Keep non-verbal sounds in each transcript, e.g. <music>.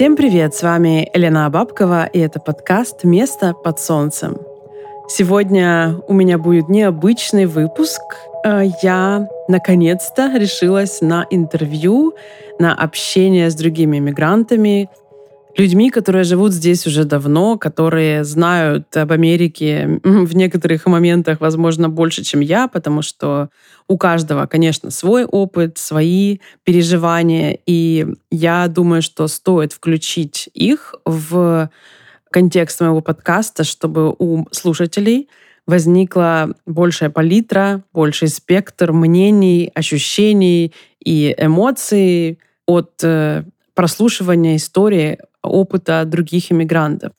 Всем привет! С вами Елена Абабкова, и это подкаст «Место под солнцем». Сегодня у меня будет необычный выпуск. Э, я наконец-то решилась на интервью, на общение с другими мигрантами, людьми, которые живут здесь уже давно, которые знают об Америке <laughs> в некоторых моментах, возможно, больше, чем я, потому что у каждого, конечно, свой опыт, свои переживания, и я думаю, что стоит включить их в контекст моего подкаста, чтобы у слушателей возникла большая палитра, больший спектр мнений, ощущений и эмоций от э, прослушивания истории опыта других иммигрантов.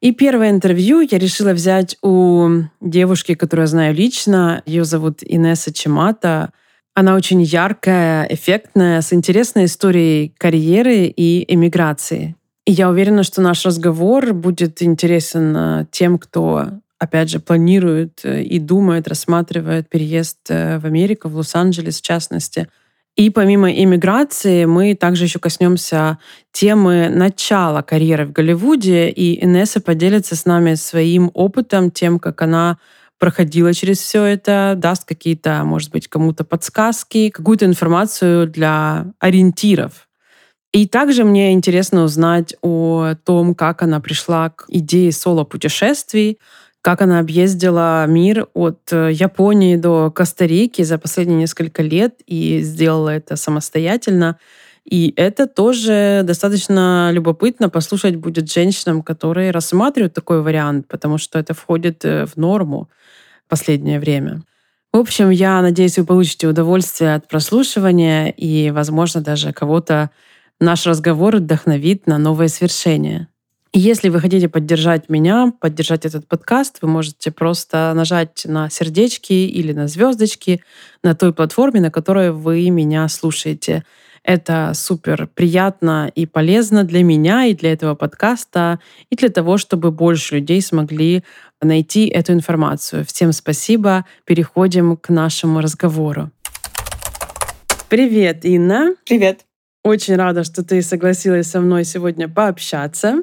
И первое интервью я решила взять у девушки, которую я знаю лично. Ее зовут Инесса Чемата. Она очень яркая, эффектная, с интересной историей карьеры и эмиграции. И я уверена, что наш разговор будет интересен э, тем, кто, опять же, планирует э, и думает, рассматривает переезд э, в Америку, в Лос-Анджелес в частности – и помимо иммиграции мы также еще коснемся темы начала карьеры в Голливуде, и Инесса поделится с нами своим опытом, тем, как она проходила через все это, даст какие-то, может быть, кому-то подсказки, какую-то информацию для ориентиров. И также мне интересно узнать о том, как она пришла к идее соло-путешествий, как она объездила мир от э, Японии до Коста-Рики за последние несколько лет и сделала это самостоятельно. И это тоже достаточно любопытно послушать будет женщинам, которые рассматривают такой вариант, потому что это входит э, в норму в последнее время. В общем, я надеюсь, вы получите удовольствие от прослушивания и, возможно, даже кого-то наш разговор вдохновит на новое свершение. Если вы хотите поддержать меня, поддержать этот подкаст, вы можете просто нажать на сердечки или на звездочки на той платформе, на которой вы меня слушаете. Это супер приятно и полезно для меня и для этого подкаста, и для того, чтобы больше людей смогли найти эту информацию. Всем спасибо. Переходим к нашему разговору. Привет, Инна. Привет. Очень рада, что ты согласилась со мной сегодня пообщаться.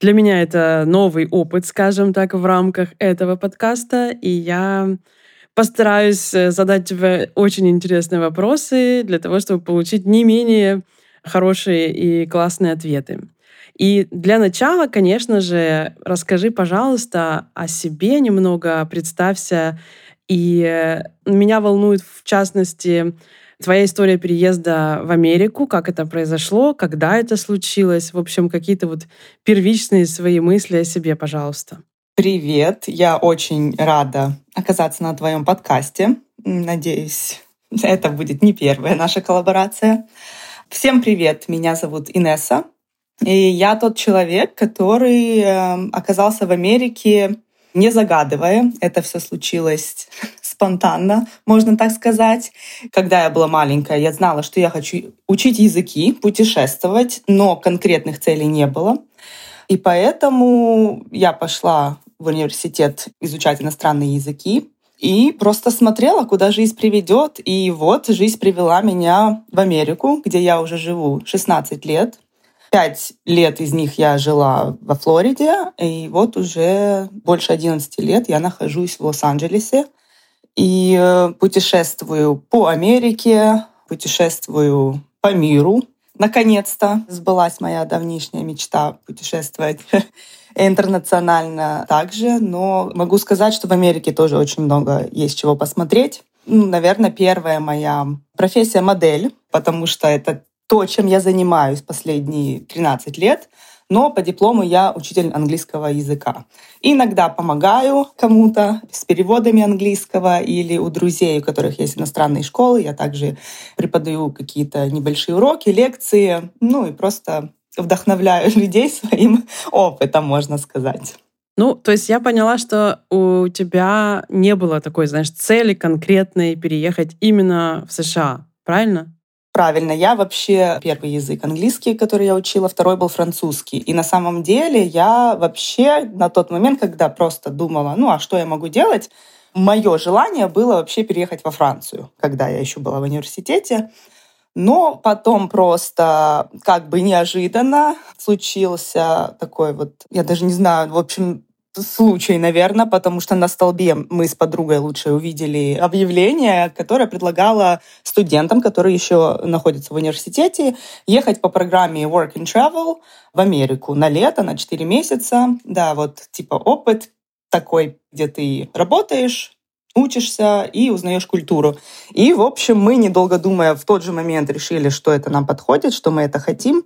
Для меня это новый опыт, скажем так, в рамках этого подкаста, и я постараюсь э, задать тебе очень интересные вопросы для того, чтобы получить не менее хорошие и классные ответы. И для начала, конечно же, расскажи, пожалуйста, о себе немного, представься. И э, меня волнует, в частности, Твоя история переезда в Америку, как это произошло, когда это случилось, в общем, какие-то вот первичные свои мысли о себе, пожалуйста. Привет, я очень рада оказаться на твоем подкасте. Надеюсь, <laughs> это будет не первая наша коллаборация. Всем привет, меня зовут Инесса, и я тот человек, который эм, оказался в Америке не загадывая. Это все случилось спонтанно, можно так сказать. Когда я была маленькая, я знала, что я хочу учить языки, путешествовать, но конкретных целей не было. И поэтому я пошла в университет изучать иностранные языки и просто смотрела, куда жизнь приведет. И вот жизнь привела меня в Америку, где я уже живу 16 лет. Пять лет из них я жила во Флориде, и вот уже больше 11 лет я нахожусь в Лос-Анджелесе и э, путешествую по Америке, путешествую по миру. Наконец-то сбылась моя давнишняя мечта путешествовать <laughs> интернационально также, но могу сказать, что в Америке тоже очень много есть чего посмотреть. Ну, наверное, первая моя профессия модель, потому что это то, чем я занимаюсь последние 13 лет, но по диплому я учитель английского языка. иногда помогаю кому-то с переводами английского или у друзей, у которых есть иностранные школы. Я также преподаю какие-то небольшие уроки, лекции, ну и просто вдохновляю <laughs> людей своим опытом, можно сказать. Ну, то есть я поняла, что у тебя не было такой, знаешь, цели конкретной переехать именно в США, правильно? Правильно, я вообще первый язык английский, который я учила, второй был французский. И на самом деле я вообще на тот момент, когда просто думала, ну а что я могу делать, мое желание было вообще переехать во Францию, когда я еще была в университете. Но потом просто как бы неожиданно случился такой вот, я даже не знаю, в общем, случай, наверное, потому что на столбе мы с подругой лучше увидели объявление, которое предлагало студентам, которые еще находятся в университете, ехать по программе Work and Travel в Америку на лето, на 4 месяца. Да, вот типа опыт такой, где ты работаешь, учишься и узнаешь культуру. И, в общем, мы, недолго думая, в тот же момент решили, что это нам подходит, что мы это хотим.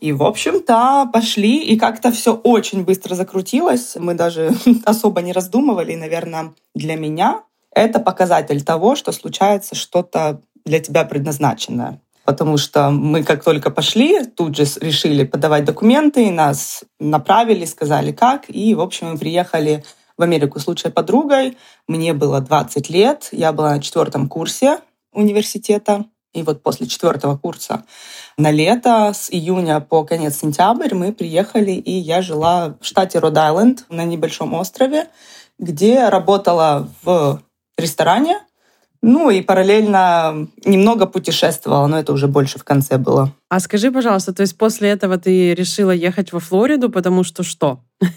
И, в общем-то, пошли, и как-то все очень быстро закрутилось. Мы даже <laughs> особо не раздумывали. И, наверное, для меня это показатель того, что случается что-то для тебя предназначенное. Потому что мы как только пошли, тут же решили подавать документы, нас направили, сказали как. И, в общем, мы приехали в Америку с лучшей подругой. Мне было 20 лет, я была на четвертом курсе университета. И вот после четвертого курса на лето, с июня по конец сентябрь, мы приехали, и я жила в штате Род-Айленд на небольшом острове, где работала в ресторане, ну и параллельно немного путешествовала, но это уже больше в конце было. А скажи, пожалуйста, то есть после этого ты решила ехать во Флориду, потому что что? <laughs>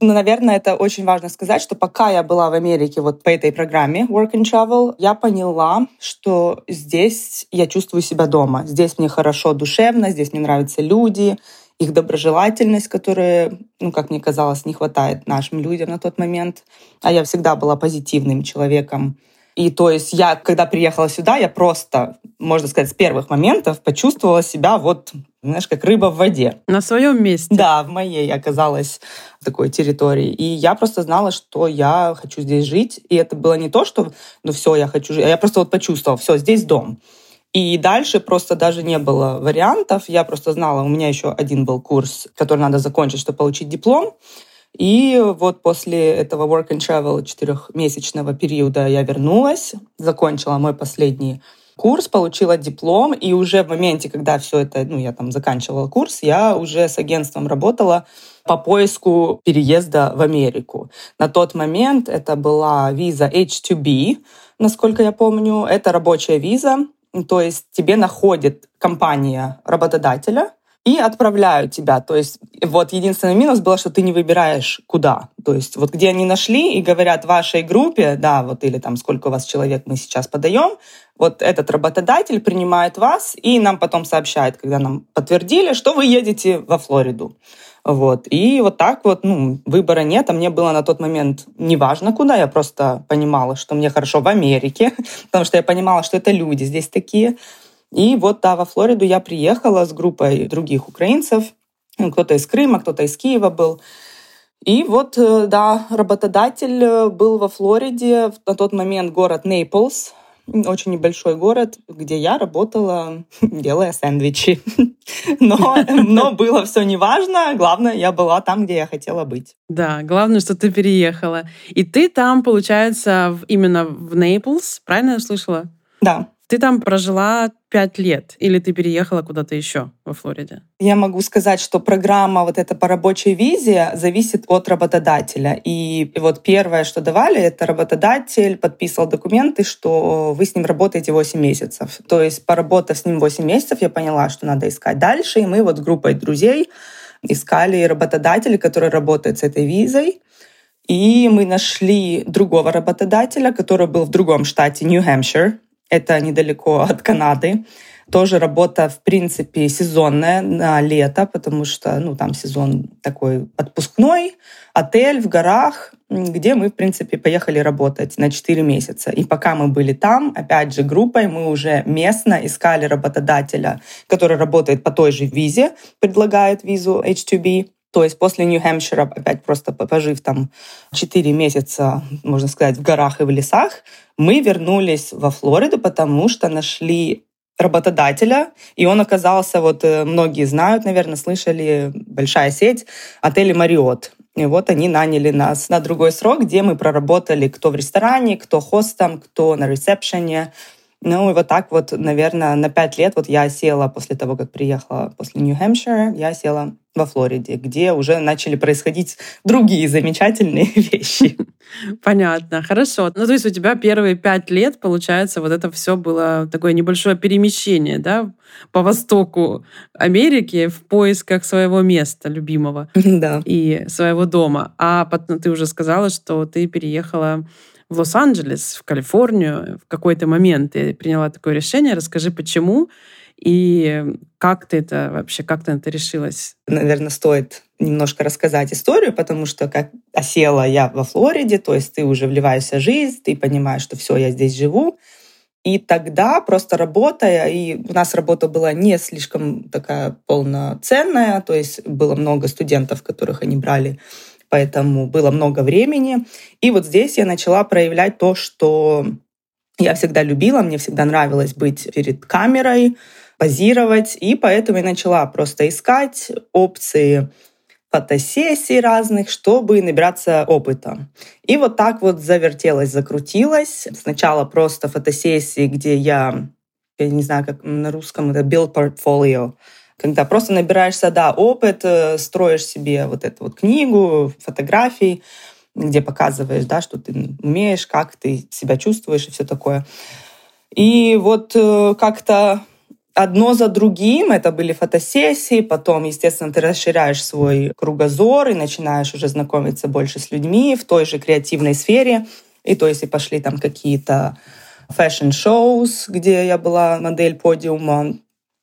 Ну, наверное, это очень важно сказать, что пока я была в Америке вот по этой программе Work and Travel, я поняла, что здесь я чувствую себя дома. Здесь мне хорошо душевно, здесь мне нравятся люди, их доброжелательность, которая, ну, как мне казалось, не хватает нашим людям на тот момент. А я всегда была позитивным человеком. И то есть я, когда приехала сюда, я просто, можно сказать, с первых моментов почувствовала себя вот, знаешь, как рыба в воде. На своем месте. Да, в моей оказалась такой территории. И я просто знала, что я хочу здесь жить. И это было не то, что, ну все, я хочу жить. А я просто вот почувствовала, все, здесь дом. И дальше просто даже не было вариантов. Я просто знала, у меня еще один был курс, который надо закончить, чтобы получить диплом. И вот после этого work and travel четырехмесячного периода я вернулась, закончила мой последний курс, получила диплом, и уже в моменте, когда все это, ну, я там заканчивала курс, я уже с агентством работала по поиску переезда в Америку. На тот момент это была виза H2B, насколько я помню. Это рабочая виза, то есть тебе находит компания работодателя, и отправляют тебя. То есть вот единственный минус был, что ты не выбираешь куда. То есть вот где они нашли и говорят вашей группе, да, вот или там сколько у вас человек мы сейчас подаем, вот этот работодатель принимает вас и нам потом сообщает, когда нам подтвердили, что вы едете во Флориду. Вот. И вот так вот, ну, выбора нет, а мне было на тот момент неважно куда, я просто понимала, что мне хорошо в Америке, <laughs> потому что я понимала, что это люди здесь такие, и вот, да, во Флориду я приехала с группой других украинцев. Ну, кто-то из Крыма, кто-то из Киева был. И вот, э, да, работодатель э, был во Флориде, на тот момент город Нейплс, очень небольшой город, где я работала, <laughs> делая сэндвичи. <laughs> Но, но <laughs> было все неважно, главное, я была там, где я хотела быть. Да, главное, что ты переехала. И ты там, получается, именно в Нейплс, правильно я слышала? Да. Ты там прожила пять лет или ты переехала куда-то еще во Флориде? Я могу сказать, что программа вот эта по рабочей визе зависит от работодателя. И вот первое, что давали, это работодатель подписывал документы, что вы с ним работаете 8 месяцев. То есть поработав с ним 8 месяцев, я поняла, что надо искать дальше. И мы вот группой друзей искали работодателя, который работает с этой визой. И мы нашли другого работодателя, который был в другом штате, Нью-Хэмпшир, это недалеко от Канады. Тоже работа, в принципе, сезонная на лето, потому что ну, там сезон такой отпускной, отель в горах, где мы, в принципе, поехали работать на 4 месяца. И пока мы были там, опять же, группой, мы уже местно искали работодателя, который работает по той же визе, предлагает визу H2B. То есть после Нью-Хэмпшира, опять просто пожив там 4 месяца, можно сказать, в горах и в лесах, мы вернулись во Флориду, потому что нашли работодателя, и он оказался, вот э, многие знают, наверное, слышали, большая сеть отелей «Мариот». И вот они наняли нас на другой срок, где мы проработали кто в ресторане, кто хостом, кто на ресепшене. Ну и вот так вот, наверное, на пять лет вот я села после того, как приехала после Нью-Хэмпшира, я села во Флориде, где уже начали происходить другие замечательные <laughs> вещи. Понятно, хорошо. Ну, то есть у тебя первые пять лет, получается, вот это все было такое небольшое перемещение, да, по востоку Америки в поисках своего места любимого <laughs> да. и своего дома. А потом ты уже сказала, что ты переехала в Лос-Анджелес, в Калифорнию в какой-то момент. Ты приняла такое решение. Расскажи, почему и как ты это вообще, как ты это решилась? Наверное, стоит немножко рассказать историю, потому что как осела я во Флориде, то есть ты уже вливаешься в жизнь, ты понимаешь, что все, я здесь живу. И тогда, просто работая, и у нас работа была не слишком такая полноценная, то есть было много студентов, которых они брали, поэтому было много времени. И вот здесь я начала проявлять то, что я всегда любила, мне всегда нравилось быть перед камерой, позировать, и поэтому я начала просто искать опции фотосессий разных, чтобы набираться опыта. И вот так вот завертелась, закрутилась. Сначала просто фотосессии, где я, я не знаю, как на русском это build portfolio, когда просто набираешься, да, опыт, э, строишь себе вот эту вот книгу фотографий, где показываешь, да, что ты умеешь, как ты себя чувствуешь и все такое. И вот э, как-то одно за другим. Это были фотосессии, потом, естественно, ты расширяешь свой кругозор и начинаешь уже знакомиться больше с людьми в той же креативной сфере. И то есть и пошли там какие-то fashion shows, где я была модель подиума,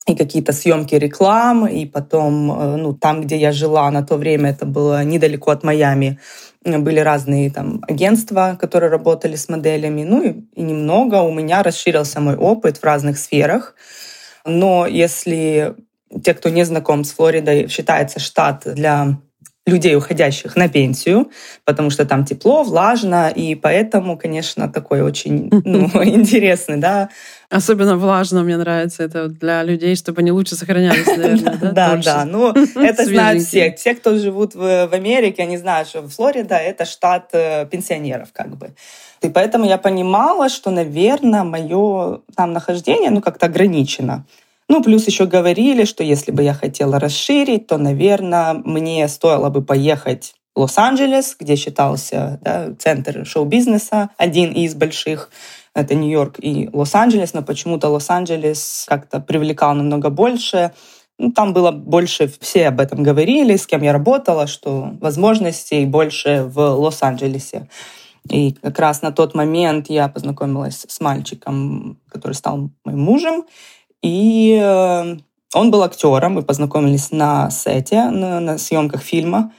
и какие-то съемки реклам, и потом, э, ну, там, где я жила на то время, это было недалеко от Майами, были разные там агентства, которые работали с моделями, ну и, и немного у меня расширился мой опыт в разных сферах. Но если те, кто не знаком с Флоридой, считается штат для людей, уходящих на пенсию, потому что там тепло, влажно, и поэтому, конечно, такой очень ну, <laughs> интересный, да. Особенно влажно мне нравится это для людей, чтобы они лучше сохранялись, <laughs> наверное, да? Да, да, ну это <laughs> знают все. Те, кто живут в Америке, они знают, что Флорида — это штат э, пенсионеров как бы. И поэтому я понимала, что, наверное, мое там нахождение, ну, как-то ограничено. Ну, плюс еще говорили, что если бы я хотела расширить, то, наверное, мне стоило бы поехать в Лос-Анджелес, где считался да, центр шоу-бизнеса, один из больших. Это Нью-Йорк и Лос-Анджелес, но почему-то Лос-Анджелес как-то привлекал намного больше. Ну, там было больше, все об этом говорили, с кем я работала, что возможностей больше в Лос-Анджелесе. И как раз на тот момент я познакомилась с мальчиком, который стал моим мужем. И э, он был актером, мы познакомились на сете, на, на съемках фильма.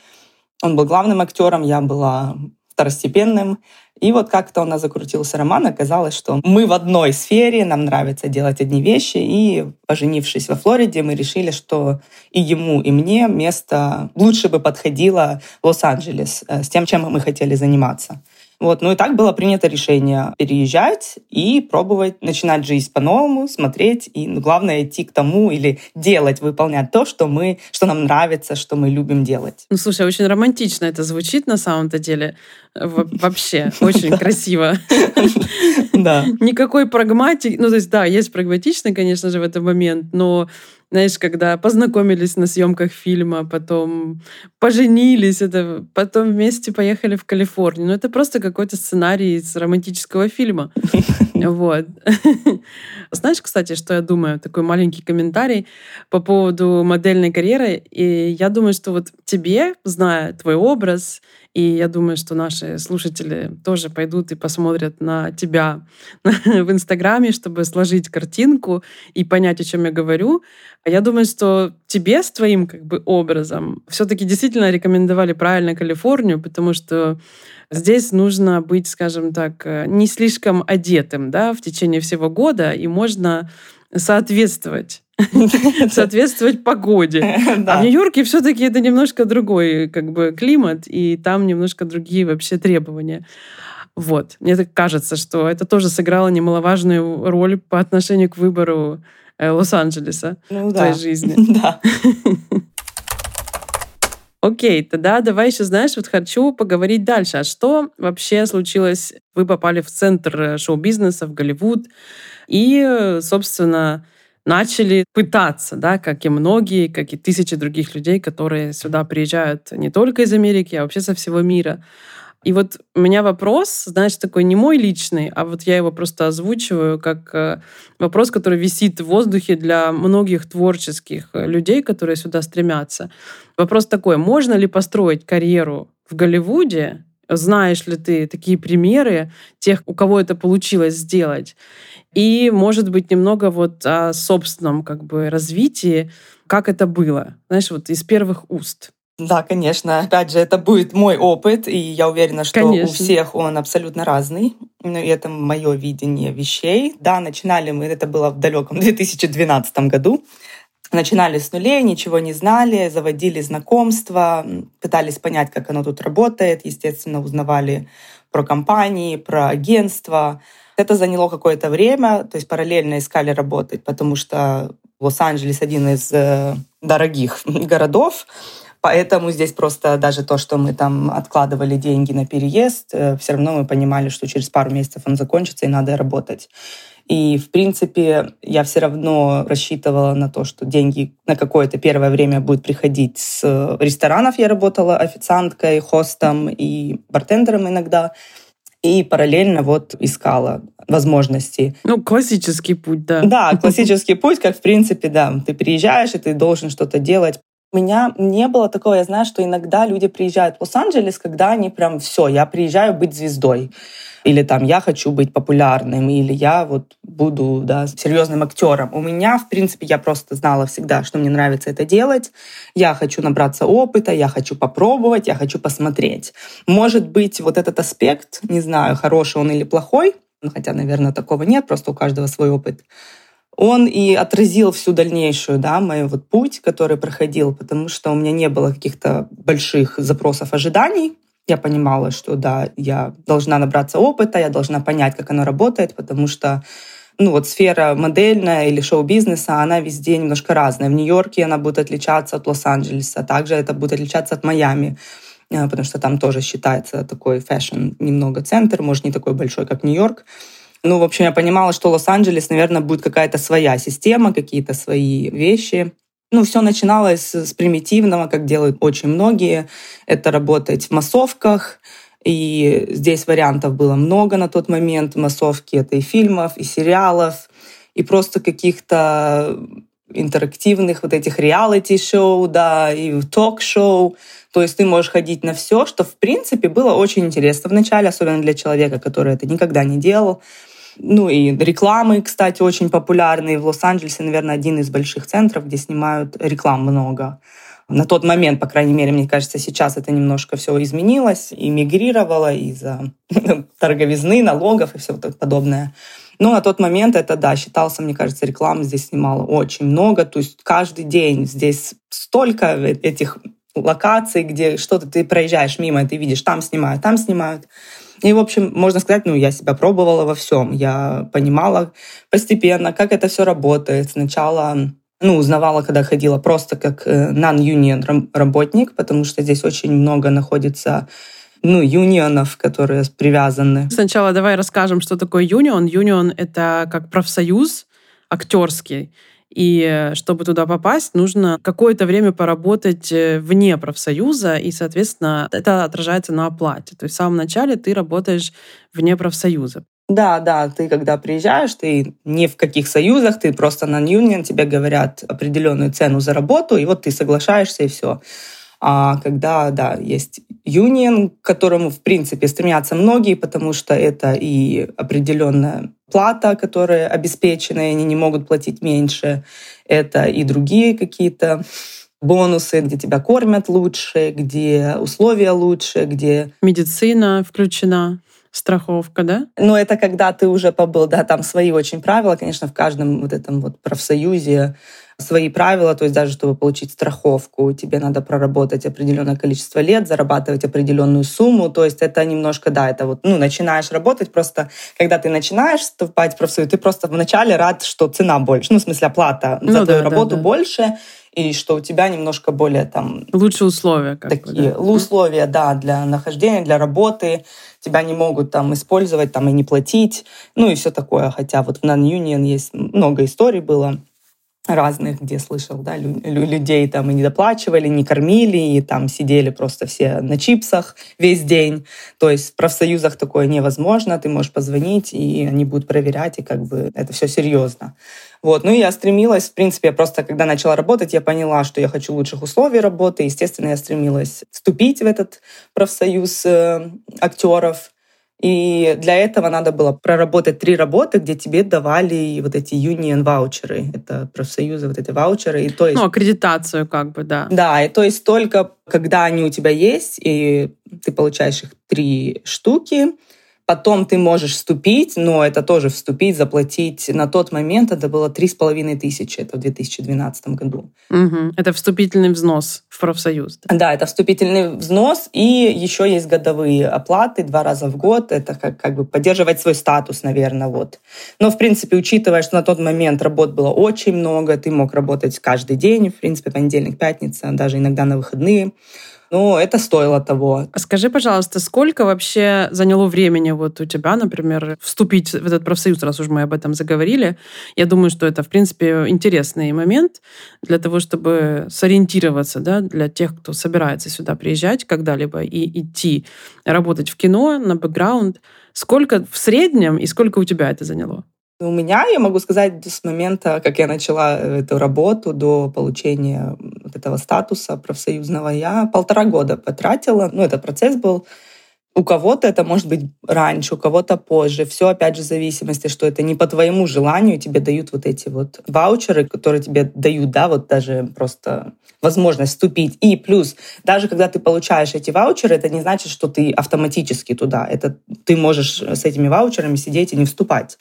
Он был главным актером, я была второстепенным. И вот как-то у нас закрутился роман, оказалось, что мы в одной сфере, нам нравится делать одни вещи, и, поженившись во Флориде, мы решили, что и ему, и мне место лучше бы подходило Лос-Анджелес э, с тем, чем мы хотели заниматься. Вот. Ну и так было принято решение переезжать и пробовать начинать жизнь по-новому, смотреть и, ну, главное, идти к тому или делать, выполнять то, что мы, что нам нравится, что мы любим делать. Ну, слушай, очень романтично это звучит на самом-то деле. <laughs> Вообще, очень красиво. <laughs> Да. <laughs> Никакой прагматики, ну, то есть, да, есть прагматичный, конечно же, в этот момент, но знаешь, когда познакомились на съемках фильма, потом поженились, это, потом вместе поехали в Калифорнию. Ну, это просто какой-то сценарий из романтического фильма. <laughs> Вот. <laughs> Знаешь, кстати, что я думаю? Такой маленький комментарий по поводу модельной карьеры. И я думаю, что вот тебе, зная твой образ и я думаю, что наши слушатели тоже пойдут и посмотрят на тебя <laughs> в Инстаграме, чтобы сложить картинку и понять, о чем я говорю. Я думаю, что тебе с твоим как бы образом все-таки действительно рекомендовали правильно Калифорнию, потому что здесь нужно быть, скажем так, э, не слишком одетым да, в течение всего года, и можно соответствовать <laughs> соответствовать погоде. <laughs> А в Нью-Йорке все-таки это немножко другой как бы климат, и там немножко другие вообще требования. Вот. Мне так кажется, что это тоже сыграло немаловажную роль по отношению к выбору э, Лос-Анджелеса ну, в да. твоей жизни. <laughs> Да. Окей, тогда давай еще, знаешь, вот хочу поговорить дальше. А что вообще случилось? Вы попали в центр э, шоу-бизнеса, в Голливуд, и, собственно, начали пытаться, да, как и многие, как и тысячи других людей, которые сюда приезжают не только из Америки, а вообще со всего мира. И вот у меня вопрос, знаешь, такой не мой личный, а вот я его просто озвучиваю как э, вопрос, который висит в воздухе для многих творческих э, людей, которые сюда стремятся. Вопрос такой, можно ли построить карьеру в Голливуде, знаешь ли ты такие примеры тех, у кого это получилось сделать? И, может быть, немного вот о собственном как бы развитии, как это было, знаешь, вот из первых уст. Да, конечно. Опять же, это будет мой опыт, и я уверена, что конечно. у всех он абсолютно разный. Ну, и это мое видение вещей. Да, начинали мы, это было в далеком 2012 <laughs> году. Начинали с нулей, ничего не знали, заводили знакомства, пытались понять, как оно тут работает. Естественно, узнавали про компании, про агентства. Это заняло какое-то время, то есть параллельно искали работать, потому что Лос-Анджелес один из э, дорогих <laughs> городов, Поэтому здесь просто даже то, что мы там откладывали деньги на переезд, э, все равно мы понимали, что через пару месяцев он закончится и надо работать. И, в принципе, я все равно рассчитывала на то, что деньги на какое-то первое время будут приходить с ресторанов. Я работала официанткой, хостом и бартендером иногда. И параллельно вот искала возможности. Ну, классический путь, да. Да, <laughs> классический путь, как, в принципе, да, ты приезжаешь, и ты должен что-то делать меня не было такого, я знаю, что иногда люди приезжают в Лос-Анджелес, когда они прям все, я приезжаю быть звездой. Или там я хочу быть популярным, или я вот буду да, серьезным актером. У меня, в принципе, я просто знала всегда, что мне нравится это делать. Я хочу набраться опыта, я хочу попробовать, я хочу посмотреть. Может быть, вот этот аспект, не знаю, хороший он или плохой, хотя, наверное, такого нет, просто у каждого свой опыт он и отразил всю дальнейшую, да, мой вот путь, который проходил, потому что у меня не было каких-то больших запросов, ожиданий. Я понимала, что да, я должна набраться опыта, я должна понять, как оно работает, потому что ну вот сфера модельная или шоу-бизнеса, она везде немножко разная. В Нью-Йорке она будет отличаться от Лос-Анджелеса, также это будет отличаться от Майами, э, потому что там тоже считается такой fashion немного центр, может, не такой большой, как Нью-Йорк. Ну, в общем, я понимала, что Лос-Анджелес, наверное, будет какая-то своя система, какие-то свои вещи. Ну, все начиналось с примитивного, как делают очень многие. Это работать в массовках. И здесь вариантов было много на тот момент. Массовки — это и фильмов, и сериалов, и просто каких-то интерактивных вот этих реалити-шоу, да, и ток-шоу. То есть ты можешь ходить на все, что, в принципе, было очень интересно вначале, особенно для человека, который это никогда не делал. Ну и рекламы, кстати, очень популярные. В Лос-Анджелесе, наверное, один из больших центров, где снимают реклам много. На тот момент, по крайней мере, мне кажется, сейчас это немножко все изменилось и мигрировало из-за <laughs> торговизны, налогов и все подобное. Но на тот момент это, да, считался, мне кажется, рекламы здесь снимало очень много. То есть каждый день здесь столько этих локаций, где что-то ты проезжаешь мимо, ты видишь, там снимают, там снимают. И, в общем, можно сказать, ну, я себя пробовала во всем. Я понимала постепенно, как это все работает. Сначала ну, узнавала, когда ходила просто как э, non-union работник, потому что здесь очень много находится ну, юнионов, которые привязаны. Сначала давай расскажем, что такое юнион. Юнион — это как профсоюз актерский. И чтобы туда попасть, нужно какое-то время поработать э, вне профсоюза, и, соответственно, это отражается на оплате. То есть в самом начале ты работаешь вне профсоюза. Да, да, ты когда приезжаешь, ты ни в каких союзах, ты просто на юнион, тебе говорят определенную цену за работу, и вот ты соглашаешься, и все. А когда, да, есть юнион, к которому, в принципе, стремятся многие, потому что это и определенная плата, которая обеспечена, и они не могут платить меньше. Это и другие какие-то бонусы, где тебя кормят лучше, где условия лучше, где... Медицина включена страховка, да? Ну, это когда ты уже побыл, да, там свои очень правила, конечно, в каждом вот этом вот профсоюзе свои правила, то есть даже чтобы получить страховку, тебе надо проработать определенное количество лет, зарабатывать определенную сумму, то есть это немножко, да, это вот, ну, начинаешь работать, просто когда ты начинаешь вступать в профсоюз, ты просто вначале рад, что цена больше, ну, в смысле оплата за ну, твою да, работу да, больше, и что у тебя немножко более там... Лучшие условия. Как такие бы, да? условия, да, для нахождения, для работы. Тебя не могут там использовать там и не платить, ну и все такое. Хотя вот в Non-Union есть много историй было разных, где слышал, да, людей там и не доплачивали, не кормили, и там сидели просто все на чипсах весь день. То есть в профсоюзах такое невозможно, ты можешь позвонить, и они будут проверять, и как бы это все серьезно. Вот. Ну, я стремилась, в принципе, я просто, когда начала работать, я поняла, что я хочу лучших условий работы. Естественно, я стремилась вступить в этот профсоюз э, актеров. И для этого надо было проработать три работы, где тебе давали вот эти union ваучеры. Это профсоюзы, вот эти ваучеры. И то есть, ну, аккредитацию как бы, да. Да, и то есть только когда они у тебя есть, и ты получаешь их три штуки, Потом ты можешь вступить, но это тоже вступить, заплатить. На тот момент это было три с половиной тысячи, это в 2012 году. Угу. Это вступительный взнос в профсоюз. Да? да, это вступительный взнос, и еще есть годовые оплаты два раза в год. Это как, как бы поддерживать свой статус, наверное, вот. Но, в принципе, учитывая, что на тот момент работ было очень много, ты мог работать каждый день, в принципе, понедельник, пятница, даже иногда на выходные, ну, это стоило того. Скажи, пожалуйста, сколько вообще заняло времени вот у тебя, например, вступить в этот профсоюз, раз уж мы об этом заговорили? Я думаю, что это, в принципе, интересный момент для того, чтобы сориентироваться, да, для тех, кто собирается сюда приезжать когда-либо и идти работать в кино на бэкграунд. Сколько в среднем и сколько у тебя это заняло? У меня, я могу сказать, с момента, как я начала эту работу до получения вот этого статуса профсоюзного, я полтора года потратила. Ну, этот процесс был у кого-то это может быть раньше, у кого-то позже. Все, опять же, в зависимости, что это не по твоему желанию тебе дают вот эти вот ваучеры, которые тебе дают, да, вот даже просто возможность вступить. И плюс, даже когда ты получаешь эти ваучеры, это не значит, что ты автоматически туда. Это ты можешь с этими ваучерами сидеть и не вступать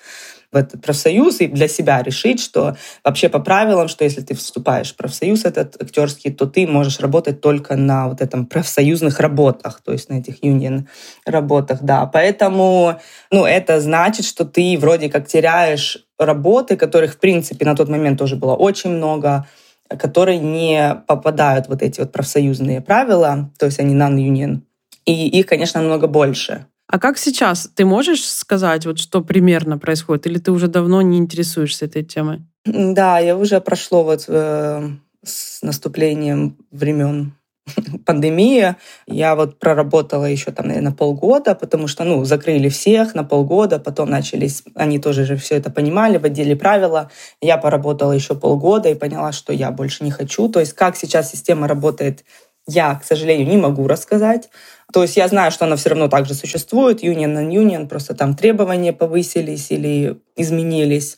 в этот профсоюз и для себя решить, что вообще по правилам, что если ты вступаешь в профсоюз этот актерский, то ты можешь работать только на вот этом профсоюзных работах, то есть на этих юнион работах, да. Поэтому, ну, это значит, что ты вроде как теряешь работы, которых, в принципе, на тот момент тоже было очень много, которые не попадают вот эти вот профсоюзные правила, то есть они non-union, и их, конечно, намного больше. А как сейчас? Ты можешь сказать, вот что примерно происходит? Или ты уже давно не интересуешься этой темой? Да, я уже прошло вот э, с наступлением времен <laughs> пандемии. Я вот проработала еще там, наверное, полгода, потому что, ну, закрыли всех на полгода, потом начались, они тоже же все это понимали, вводили правила. Я поработала еще полгода и поняла, что я больше не хочу. То есть как сейчас система работает, я, к сожалению, не могу рассказать. То есть я знаю, что она все равно также существует, union and union, просто там требования повысились или изменились.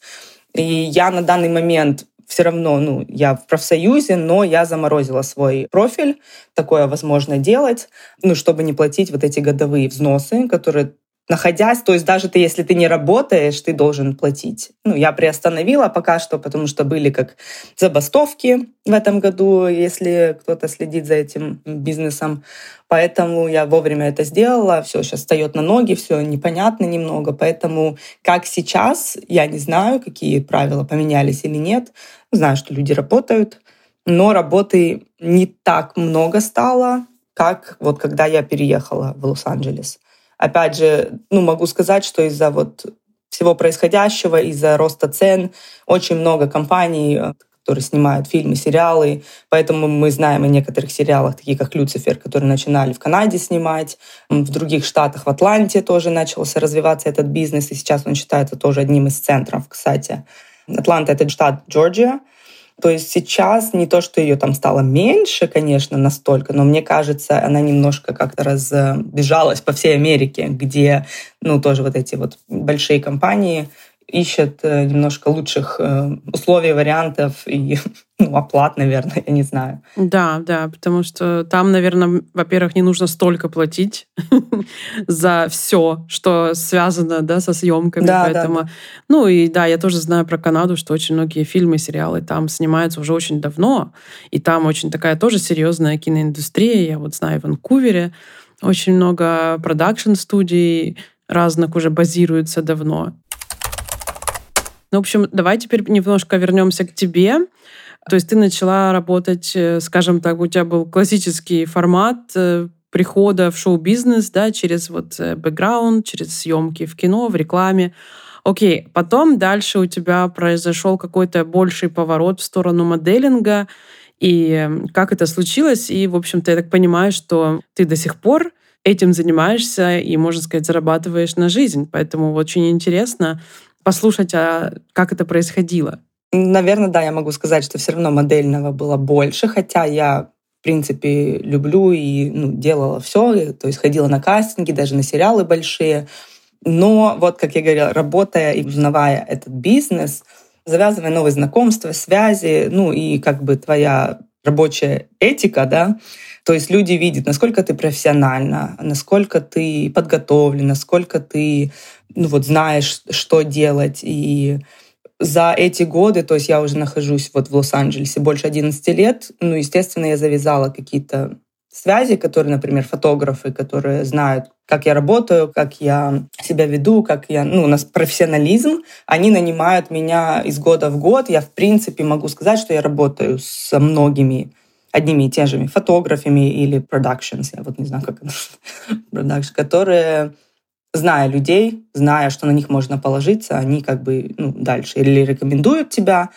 И я на данный момент все равно, ну, я в профсоюзе, но я заморозила свой профиль. Такое возможно делать, ну, чтобы не платить вот эти годовые взносы, которые находясь, то есть даже ты, если ты не работаешь, ты должен платить. Ну, я приостановила пока что, потому что были как забастовки в этом году, если кто-то следит за этим бизнесом. Поэтому я вовремя это сделала. Все сейчас встает на ноги, все непонятно немного. Поэтому как сейчас, я не знаю, какие правила поменялись или нет. Знаю, что люди работают, но работы не так много стало, как вот когда я переехала в Лос-Анджелес. Опять же, ну, могу сказать, что из-за вот всего происходящего, из-за роста цен, очень много компаний, э, которые снимают фильмы, сериалы. Поэтому мы знаем о некоторых сериалах, такие как «Люцифер», которые начинали в Канаде снимать. В других штатах, в Атланте тоже начался развиваться этот бизнес, и сейчас он считается тоже одним из центров, кстати. Атланта — это штат Джорджия, то есть сейчас не то, что ее там стало меньше, конечно, настолько, но мне кажется, она немножко как-то разбежалась по всей Америке, где, ну, тоже вот эти вот большие компании ищет э, немножко лучших э, условий, вариантов и <laughs> ну, оплат, наверное, я не знаю. Да, да, потому что там, наверное, во-первых, не нужно столько платить <laughs> за все, что связано да, со съемками. Да, поэтому, да. Ну и да, я тоже знаю про Канаду, что очень многие фильмы, сериалы там снимаются уже очень давно, и там очень такая тоже серьезная киноиндустрия. Я вот знаю в Ванкувере очень много продакшн-студий разных уже базируется давно. Ну, в общем, давай теперь немножко вернемся к тебе. То есть ты начала работать, э, скажем так, у тебя был классический формат э, прихода в шоу-бизнес, да, через вот э, бэкграунд, через съемки в кино, в рекламе. Окей, потом дальше у тебя произошел какой-то больший поворот в сторону моделинга, и как это случилось, и, в общем-то, я так понимаю, что ты до сих пор этим занимаешься и, можно сказать, зарабатываешь на жизнь. Поэтому очень интересно послушать, а как это происходило. Наверное, да, я могу сказать, что все равно модельного было больше, хотя я принципе, люблю и ну, делала все, то есть ходила на кастинги, даже на сериалы большие. Но вот, как я говорила, работая и узнавая этот бизнес, завязывая новые знакомства, связи, ну и как бы твоя рабочая этика, да, то есть люди видят, насколько ты профессионально, насколько ты подготовлен, насколько ты ну вот знаешь, что делать и за эти годы, то есть я уже нахожусь вот в Лос-Анджелесе больше 11 лет, ну, естественно, я завязала какие-то связи, которые, например, фотографы, которые знают, как я работаю, как я себя веду, как я, ну, у нас профессионализм, они нанимают меня из года в год. Я, в принципе, могу сказать, что я работаю со многими одними и теми же фотографами или productions, я вот не знаю, как это, <laughs> которые зная людей, зная, что на них можно положиться, они как бы ну, дальше или рекомендуют тебя.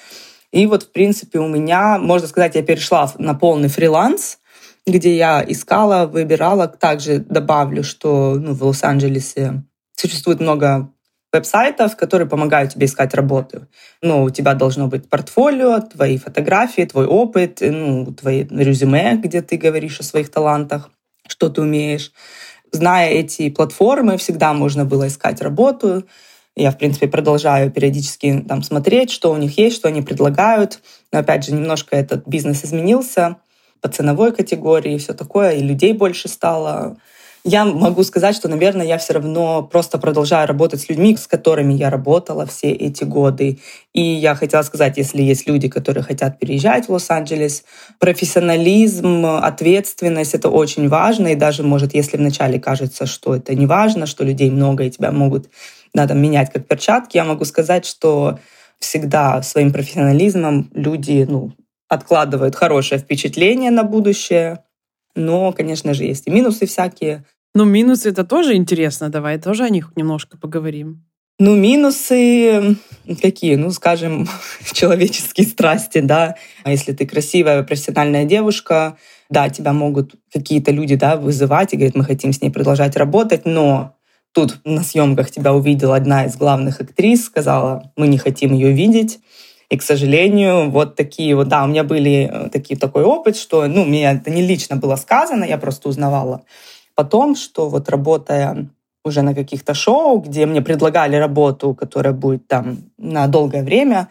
И вот, в принципе, у меня, можно сказать, я перешла на полный фриланс, где я искала, выбирала. Также добавлю, что ну, в Лос-Анджелесе существует много веб-сайтов, которые помогают тебе искать работу. Ну, у тебя должно быть портфолио, твои фотографии, твой опыт, ну, твои резюме, где ты говоришь о своих талантах, что ты умеешь зная эти платформы, всегда можно было искать работу. Я, в принципе, продолжаю периодически там смотреть, что у них есть, что они предлагают. Но, опять же, немножко этот бизнес изменился по ценовой категории и все такое, и людей больше стало я могу сказать, что, наверное, я все равно просто продолжаю работать с людьми, с которыми я работала все эти годы. И я хотела сказать, если есть люди, которые хотят переезжать в Лос-Анджелес, профессионализм, ответственность — это очень важно. И даже, может, если вначале кажется, что это не важно, что людей много и тебя могут надо менять как перчатки, я могу сказать, что всегда своим профессионализмом люди ну, откладывают хорошее впечатление на будущее, но, конечно же, есть и минусы всякие. Ну, минусы это тоже интересно. Давай тоже о них немножко поговорим. Ну, минусы какие? Ну, скажем, <laughs> человеческие страсти, да. А если ты красивая, профессиональная девушка, да, тебя могут какие-то люди, да, вызывать и говорить, мы хотим с ней продолжать работать, но тут на съемках тебя увидела одна из главных актрис, сказала, мы не хотим ее видеть. И, к сожалению, вот такие вот, да, у меня были э, такие, такой опыт, что, ну, мне это не лично было сказано, я просто узнавала потом, что вот работая уже на каких-то шоу, где мне предлагали работу, которая будет там на долгое время,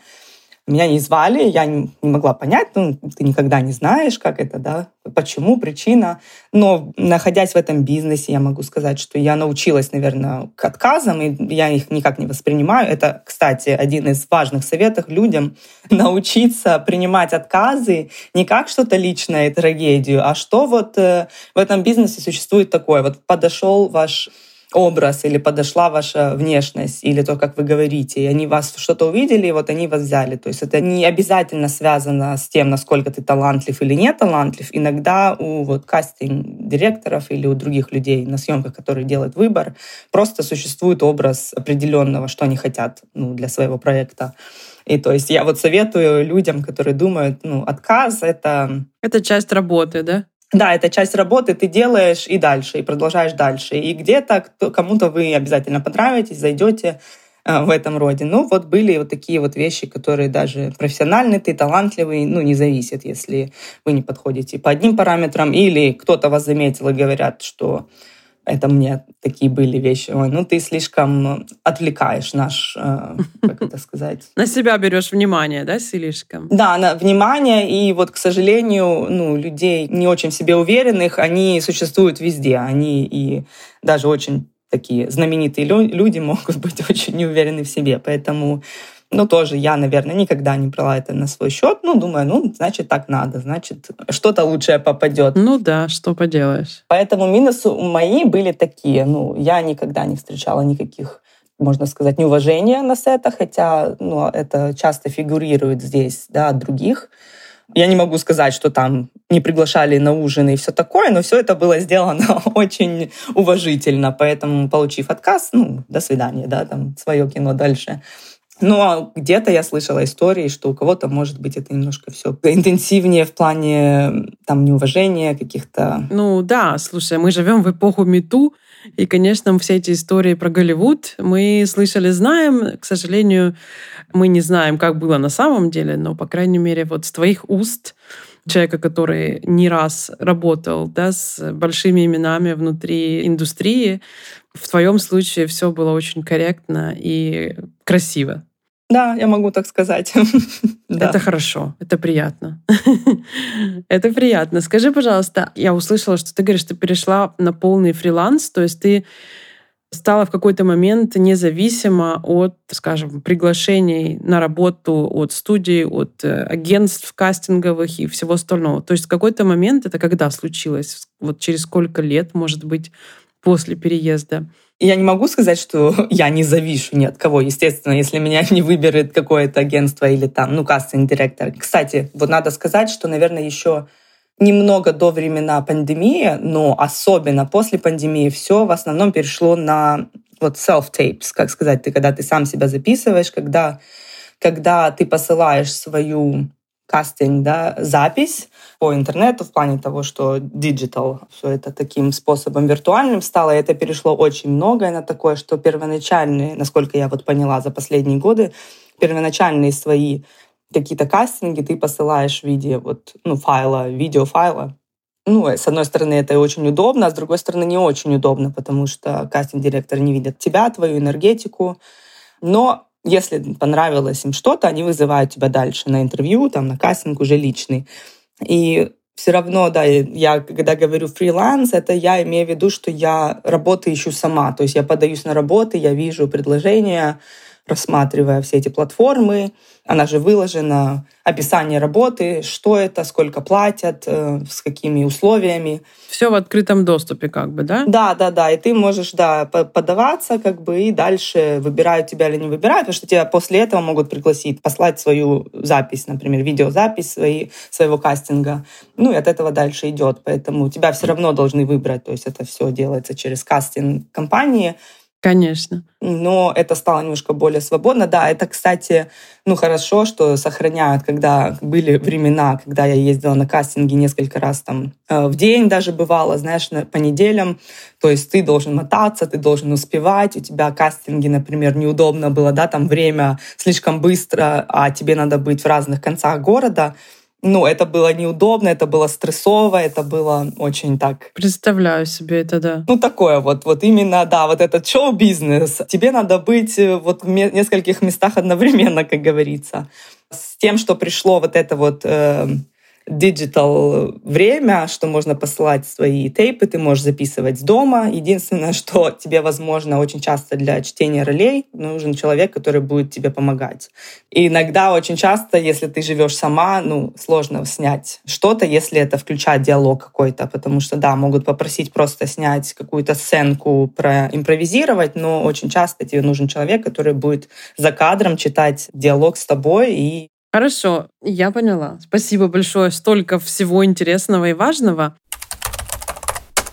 меня не звали, я не могла понять, ну, ты никогда не знаешь, как это, да, почему, причина. Но находясь в этом бизнесе, я могу сказать, что я научилась, наверное, к отказам, и я их никак не воспринимаю. Это, кстати, один из важных советов людям — научиться принимать отказы не как что-то личное, трагедию, а что вот э, в этом бизнесе существует такое. Вот подошел ваш образ или подошла ваша внешность или то, как вы говорите, и они вас что-то увидели, и вот они вас взяли. То есть это не обязательно связано с тем, насколько ты талантлив или не талантлив. Иногда у вот кастинг-директоров или у других людей на съемках, которые делают выбор, просто существует образ определенного, что они хотят ну, для своего проекта. И то есть я вот советую людям, которые думают, ну, отказ — это... Это часть работы, да? Да, это часть работы, ты делаешь и дальше, и продолжаешь дальше. И где-то кому-то вы обязательно понравитесь, зайдете э, в этом роде. Ну, вот были вот такие вот вещи, которые даже профессиональный, ты талантливый, ну, не зависит, если вы не подходите по одним параметрам, или кто-то вас заметил и говорят, что это мне такие были вещи. Ой, ну ты слишком отвлекаешь наш, э, как это сказать? <laughs> На себя берешь внимание, да, слишком? Да, на внимание. И вот, к сожалению, ну, людей не очень в себе уверенных, они существуют везде. Они и даже очень такие знаменитые люди могут быть <laughs> очень неуверены в себе. Поэтому ну, тоже я, наверное, никогда не брала это на свой счет. Ну, думаю, ну, значит, так надо, значит, что-то лучшее попадет. Ну да, что поделаешь. Поэтому минусы мои были такие. Ну, я никогда не встречала никаких можно сказать, неуважения на сетах, хотя ну, это часто фигурирует здесь да, от других Я не могу сказать, что там не приглашали на ужин и все такое, но все это было сделано <laughs> очень уважительно. Поэтому, получив отказ, ну, до свидания, да, там свое кино дальше. Но где-то я слышала истории, что у кого-то, может быть, это немножко все интенсивнее в плане там неуважения каких-то. Ну да, слушай, мы живем в эпоху Мету, и, конечно, все эти истории про Голливуд мы слышали, знаем. К сожалению, мы не знаем, как было на самом деле, но, по крайней мере, вот с твоих уст человека, который не раз работал да, с большими именами внутри индустрии, в твоем случае все было очень корректно и красиво. Да, я могу так сказать. <laughs> Это хорошо, это приятно. <laughs> это приятно. Скажи, пожалуйста, я услышала, что ты говоришь, что ты перешла на полный фриланс, то есть ты стала в какой-то момент независимо от, скажем, приглашений на работу от студий, от э, агентств кастинговых и всего остального. То есть в какой-то момент это когда случилось? Вот через сколько лет, может быть, после переезда? Я не могу сказать, что <laughs> я не завишу ни от кого. Естественно, если меня <laughs> не выберет какое-то агентство или там, ну, кастинг-директор. Кстати, вот надо сказать, что, наверное, еще немного до времена пандемии, но особенно после пандемии все в основном перешло на вот self-tapes, как сказать, ты когда ты сам себя записываешь, когда, когда ты посылаешь свою кастинг, да, запись по интернету в плане того, что digital, все это таким способом виртуальным стало, и это перешло очень многое на такое, что первоначальные, насколько я вот поняла за последние годы, первоначальные свои какие-то кастинги ты посылаешь в виде вот, ну, файла, видеофайла. Ну, с одной стороны, это очень удобно, а с другой стороны, не очень удобно, потому что кастинг-директор не видит тебя, твою энергетику. Но если понравилось им что-то, они вызывают тебя дальше на интервью, там, на кастинг уже личный. И все равно, да, я когда говорю фриланс, это я имею в виду, что я работу ищу сама. То есть я подаюсь на работы, я вижу предложения, рассматривая все эти платформы. Она же выложена, описание работы, что это, сколько платят, э, с какими условиями. Все в открытом доступе, как бы, да? Да, да, да. И ты можешь, да, подаваться, как бы, и дальше выбирают тебя или не выбирают, потому что тебя после этого могут пригласить, послать свою запись, например, видеозапись своей, своего кастинга. Ну, и от этого дальше идет. Поэтому тебя все равно должны выбрать. То есть это все делается через кастинг компании. Конечно. Но это стало немножко более свободно. Да, это, кстати, ну хорошо, что сохраняют, когда были времена, когда я ездила на кастинги несколько раз там э, в день даже бывало, знаешь, по неделям. То есть ты должен мотаться, ты должен успевать, у тебя кастинги, например, неудобно было, да, там время слишком быстро, а тебе надо быть в разных концах города ну, это было неудобно, это было стрессово, это было очень так... Представляю себе это, да. Ну, такое вот, вот именно, да, вот этот шоу-бизнес. Тебе надо быть э, вот в нескольких местах одновременно, как говорится. С тем, что пришло вот это вот... Э, digital время, что можно посылать свои tape ы, ты можешь записывать дома. Единственное, <laughs> что тебе, возможно, очень часто для чтения ролей нужен человек, который будет тебе помогать. И иногда, очень часто, если ты живешь сама, ну, сложно снять что-то, если это включать диалог какой-то, потому что, да, могут попросить просто снять какую-то сценку, проимпровизировать, но очень часто тебе нужен человек, который будет за кадром читать диалог с тобой и Хорошо, я поняла. Спасибо большое. Столько всего интересного и важного.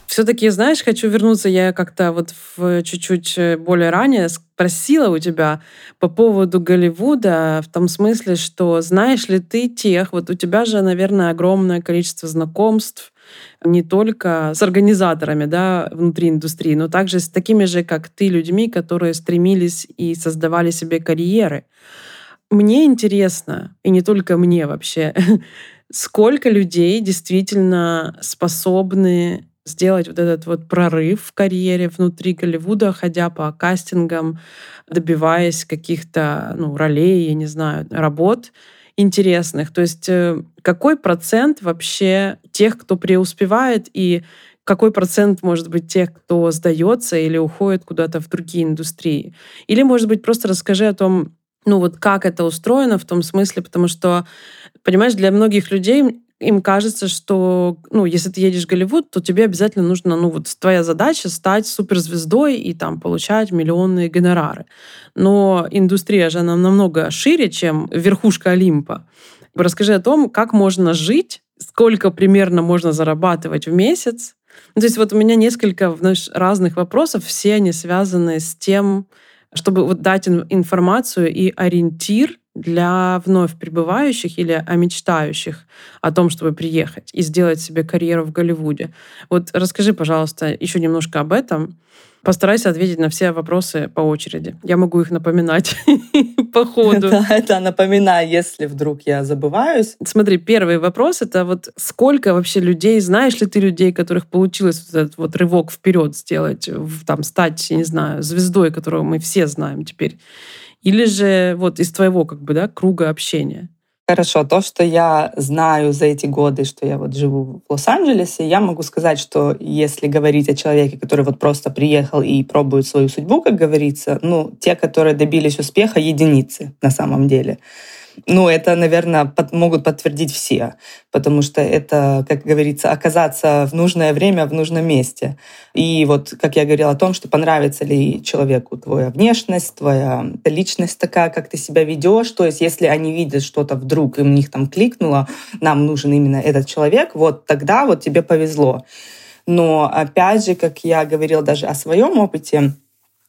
Все-таки, знаешь, хочу вернуться. Я как-то вот в чуть-чуть э, более ранее спросила у тебя по поводу Голливуда, в том смысле, что знаешь ли ты тех, вот у тебя же, наверное, огромное количество знакомств, не только с организаторами да, внутри индустрии, но также с такими же, как ты, людьми, которые стремились и создавали себе карьеры. Мне интересно, и не только мне вообще, <laughs> сколько людей действительно способны сделать вот этот вот прорыв в карьере внутри Голливуда, ходя по кастингам, добиваясь каких-то ну, ролей, я не знаю, работ интересных. То есть э, какой процент вообще тех, кто преуспевает, и какой процент может быть тех, кто сдается или уходит куда-то в другие индустрии? Или, может быть, просто расскажи о том, ну вот как это устроено в том смысле, потому что, понимаешь, для многих людей им кажется, что, ну, если ты едешь в Голливуд, то тебе обязательно нужно, ну, вот твоя задача стать суперзвездой и там получать миллионные гонорары. Но индустрия же она намного шире, чем верхушка Олимпа. Расскажи о том, как можно жить, сколько примерно можно зарабатывать в месяц. Ну, то есть вот у меня несколько знаешь, разных вопросов, все они связаны с тем, чтобы вот дать информацию и ориентир для вновь прибывающих или о мечтающих о том, чтобы приехать и сделать себе карьеру в Голливуде. Вот расскажи, пожалуйста, еще немножко об этом. Постарайся ответить на все вопросы по очереди. Я могу их напоминать <laughs> по ходу. Да, это напоминаю, если вдруг я забываюсь. Смотри, первый вопрос — это вот сколько вообще людей, знаешь ли ты людей, которых получилось вот этот вот рывок вперед сделать, там, стать, не знаю, звездой, которого мы все знаем теперь? Или же вот из твоего как бы, да, круга общения? Хорошо, то, что я знаю за эти годы, что я вот живу в Лос-Анджелесе, я могу сказать, что если говорить о человеке, который вот просто приехал и пробует свою судьбу, как говорится, ну, те, которые добились успеха, единицы на самом деле. Ну, это, наверное, под, могут подтвердить все, потому что это, как говорится, оказаться в нужное время в нужном месте. И вот, как я говорила о том, что понравится ли человеку твоя внешность, твоя личность такая, как ты себя ведешь. То есть, если они видят что-то вдруг, и у них там кликнуло, нам нужен именно этот человек, вот тогда вот тебе повезло. Но опять же, как я говорила даже о своем опыте,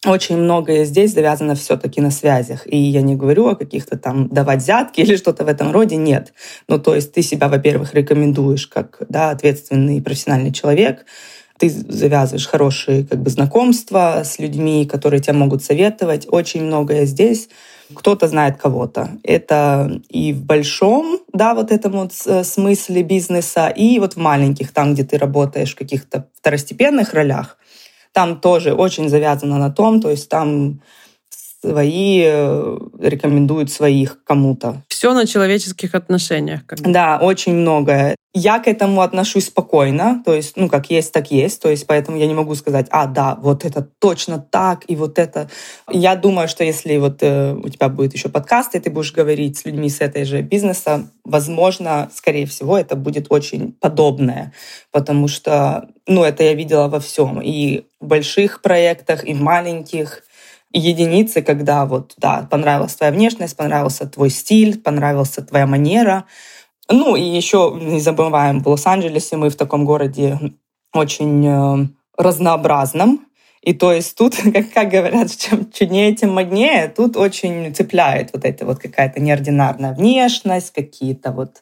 очень многое здесь завязано все-таки на связях. И я не говорю о каких-то там давать взятки <laughs> или что-то в этом роде, нет. Ну, то есть ты себя, во-первых, рекомендуешь как да, ответственный профессиональный человек, ты завязываешь хорошие как бы, знакомства с людьми, которые тебя могут советовать. Очень многое здесь. Кто-то знает кого-то. Это и в большом, да, вот этом вот э, смысле бизнеса, и вот в маленьких, там, где ты работаешь в каких-то второстепенных ролях там тоже очень завязано на том, то есть там свои э, рекомендуют своих кому-то. Все на человеческих отношениях. Как бы. Да, очень многое. Я к этому отношусь спокойно, то есть, ну, как есть, так есть, то есть, поэтому я не могу сказать, а, да, вот это точно так, и вот это. Я думаю, что если вот э, у тебя будет еще подкаст, и ты будешь говорить с людьми с этой же бизнеса, возможно, скорее всего, это будет очень подобное, потому что, ну, это я видела во всем, и больших проектах, и маленьких, единицы, когда вот, да, понравилась твоя внешность, понравился твой стиль, понравился твоя манера. Ну и еще не забываем, в Лос-Анджелесе мы в таком городе очень э, разнообразном. И то есть тут, <laughs> как, как говорят, чем чуднее, тем моднее, тут очень цепляет вот эта вот какая-то неординарная внешность, какие-то вот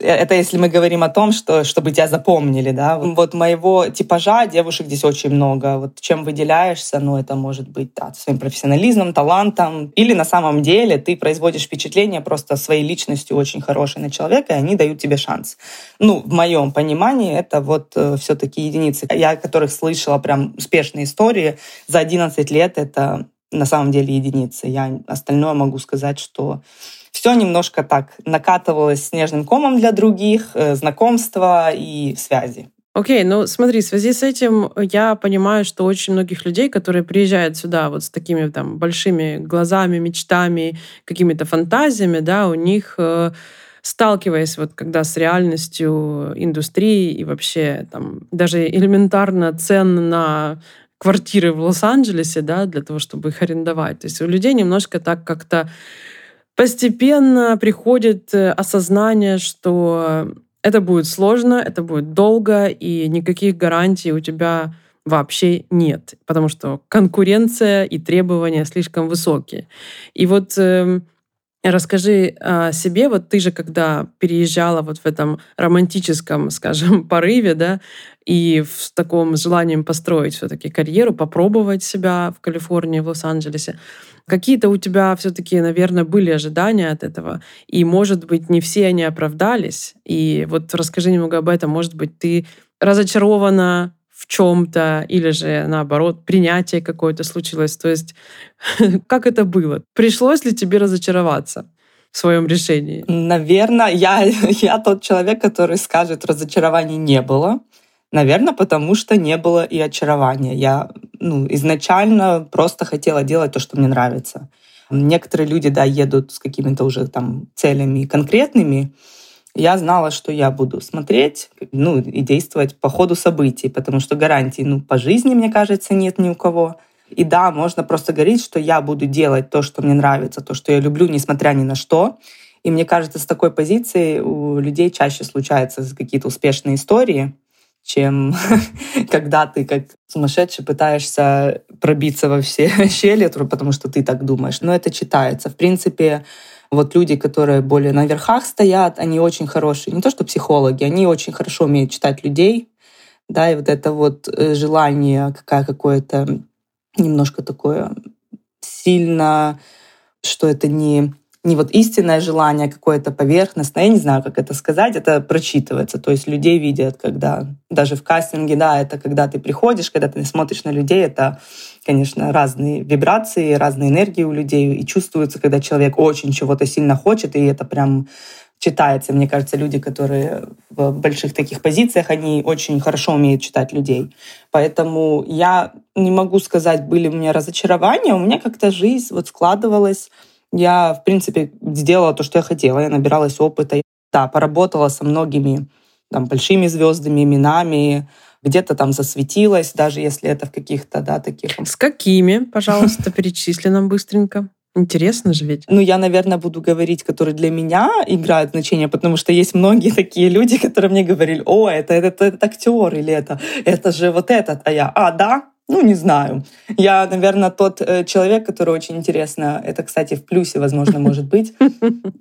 это если мы говорим о том, что чтобы тебя запомнили, да. Вот моего типажа девушек здесь очень много. Вот чем выделяешься, ну, это может быть да, своим профессионализмом, талантом. Или на самом деле ты производишь впечатление просто своей личностью очень хорошей на человека, и они дают тебе шанс. Ну, в моем понимании это вот э, все-таки единицы. Я которых слышала прям успешные истории за 11 лет, это на самом деле единицы. Я остальное могу сказать, что все немножко так накатывалось снежным комом для других, э, знакомства и связи. Окей, okay, ну смотри, в связи с этим я понимаю, что очень многих людей, которые приезжают сюда вот с такими там большими глазами, мечтами, какими-то фантазиями, да, у них э, сталкиваясь вот когда с реальностью индустрии и вообще там даже элементарно цен на квартиры в Лос-Анджелесе, да, для того, чтобы их арендовать. То есть у людей немножко так как-то постепенно приходит э, осознание, что это будет сложно, это будет долго, и никаких гарантий у тебя вообще нет, потому что конкуренция и требования слишком высокие. И вот э, расскажи о себе, вот ты же когда переезжала вот в этом романтическом, <laughs> скажем, порыве, да, и в таком желании построить все-таки карьеру, попробовать себя в Калифорнии, в Лос-Анджелесе, Какие-то у тебя все-таки, наверное, были ожидания от этого, и, может быть, не все они оправдались. И вот расскажи немного об этом. Может быть, ты разочарована в чем-то, или же наоборот, принятие какое-то случилось. То есть, <laughs> как это было? Пришлось ли тебе разочароваться? в своем решении? Наверное, я, <laughs> я тот человек, который скажет, разочарований не было. Наверное, потому что не было и очарования. Я ну, изначально просто хотела делать то, что мне нравится. Некоторые люди, да, едут с какими-то уже там целями конкретными. Я знала, что я буду смотреть, ну, и действовать по ходу событий, потому что гарантий, ну, по жизни, мне кажется, нет ни у кого. И да, можно просто говорить, что я буду делать то, что мне нравится, то, что я люблю, несмотря ни на что. И мне кажется, с такой позиции у людей чаще случаются какие-то успешные истории, чем <laughs> когда ты как сумасшедший пытаешься пробиться во все <laughs> щели, потому что ты так думаешь. Но это читается. В принципе, вот люди, которые более на верхах стоят, они очень хорошие. Не то что психологи, они очень хорошо умеют читать людей. Да, и вот это вот э, желание какая какое-то немножко такое сильно, что это не не вот истинное желание какое-то поверхностное, я не знаю, как это сказать, это прочитывается. То есть людей видят, когда даже в кастинге, да, это когда ты приходишь, когда ты смотришь на людей, это, конечно, разные вибрации, разные энергии у людей, и чувствуется, когда человек очень чего-то сильно хочет, и это прям читается. Мне кажется, люди, которые в больших таких позициях, они очень хорошо умеют читать людей. Поэтому я не могу сказать, были у меня разочарования, у меня как-то жизнь вот складывалась я, в принципе, сделала то, что я хотела. Я набиралась опыта. Да, поработала со многими там, большими звездами, именами, где-то там засветилась, даже если это в каких-то, да, таких... С какими, пожалуйста, перечисли нам быстренько. Интересно же ведь. Ну, я, наверное, буду говорить, которые для меня играют значение, потому что есть многие такие люди, которые мне говорили, о, это, это, это, это актер, или это, это же вот этот, а я, а, да, ну, не знаю. Я, наверное, тот э, человек, который очень интересно, это, кстати, в плюсе, возможно, может быть. <laughs>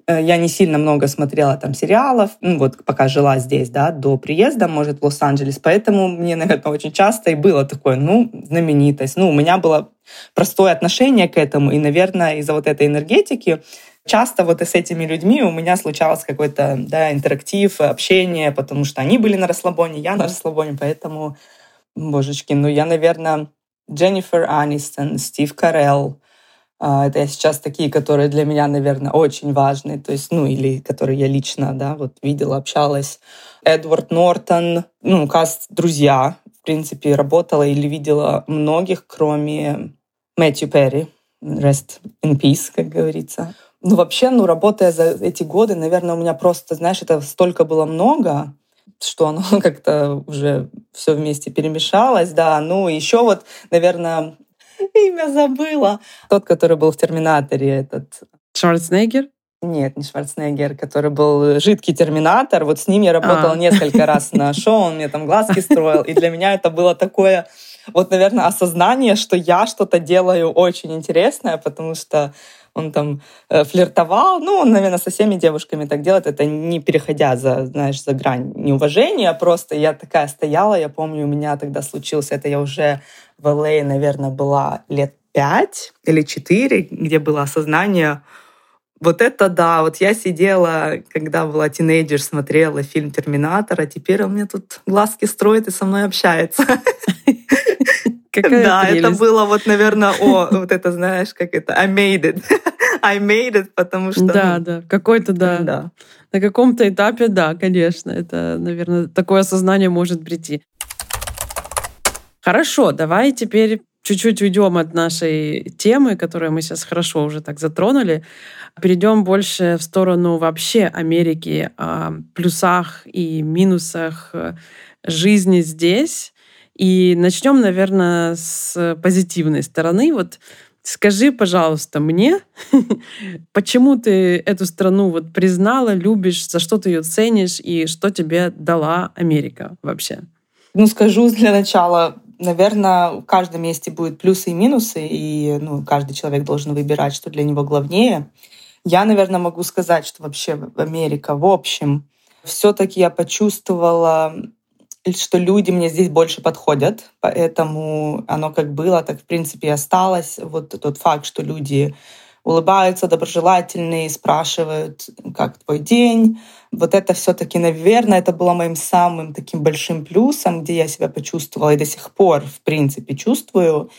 Э, я не сильно много смотрела там сериалов, ну, вот пока жила здесь, да, до приезда, может, в Лос-Анджелес, поэтому мне, наверное, очень часто и было такое, ну, знаменитость. Ну, у меня было простое отношение к этому, и, наверное, из-за вот этой энергетики часто вот с этими людьми у меня случалось какой-то, да, интерактив, общение, потому что они были на расслабоне, я на расслабоне, поэтому Божечки, ну я, наверное, Дженнифер Анистон, Стив Карелл. А, это сейчас такие, которые для меня, наверное, очень важны. То есть, ну, или которые я лично, да, вот видела, общалась. Эдвард Нортон, ну, каст «Друзья», в принципе, работала или видела многих, кроме Мэтью Перри. Rest in peace, как говорится. Ну, вообще, ну, работая за эти годы, наверное, у меня просто, знаешь, это столько было много, что оно <laughs> как-то уже все вместе перемешалось, да. Ну, еще вот, наверное, имя забыла. Тот, который был в «Терминаторе», этот... Шварценеггер? Нет, не Шварценеггер, который был жидкий терминатор. Вот с ним я работала а. несколько раз на <laughs> шоу, он мне там глазки строил. И для меня это было такое, вот, наверное, осознание, что я что-то делаю очень интересное, потому что он там э, флиртовал. Ну, он, наверное, со всеми девушками так делает. Это не переходя за, знаешь, за грань неуважения. Просто я такая стояла, я помню, у меня тогда случилось это, я уже в LA, а, наверное, была лет пять или четыре, где было осознание, вот это да, вот я сидела, когда была тинейджер, смотрела фильм «Терминатор», а теперь он мне тут глазки строит и со мной общается. <laughs> Какая да, прелесть. это было вот, наверное, о, вот это знаешь, как это, I made it. <laughs> I made it, потому что... Да, ну, да, какой-то, да. да. На каком-то этапе, да, конечно, это, наверное, такое осознание может прийти. Хорошо, давай теперь чуть-чуть уйдем от нашей темы, которую мы сейчас хорошо уже так затронули, перейдем больше в сторону вообще Америки, о плюсах и минусах э, жизни здесь. И начнем, наверное, с позитивной стороны. Вот скажи, пожалуйста, мне, <laughs> почему ты эту страну вот признала, любишь, за что ты ее ценишь и что тебе дала Америка вообще? Ну, скажу для начала, наверное, в каждом месте будут плюсы и минусы, и ну, каждый человек должен выбирать, что для него главнее. Я, наверное, могу сказать, что вообще Америка в общем, все-таки я почувствовала что люди мне здесь больше подходят, поэтому оно как было, так в принципе и осталось. Вот тот факт, что люди улыбаются, доброжелательные, спрашивают, как твой день. Вот это все-таки, наверное, это было моим самым таким большим плюсом, где я себя почувствовала и до сих пор, в принципе, чувствую.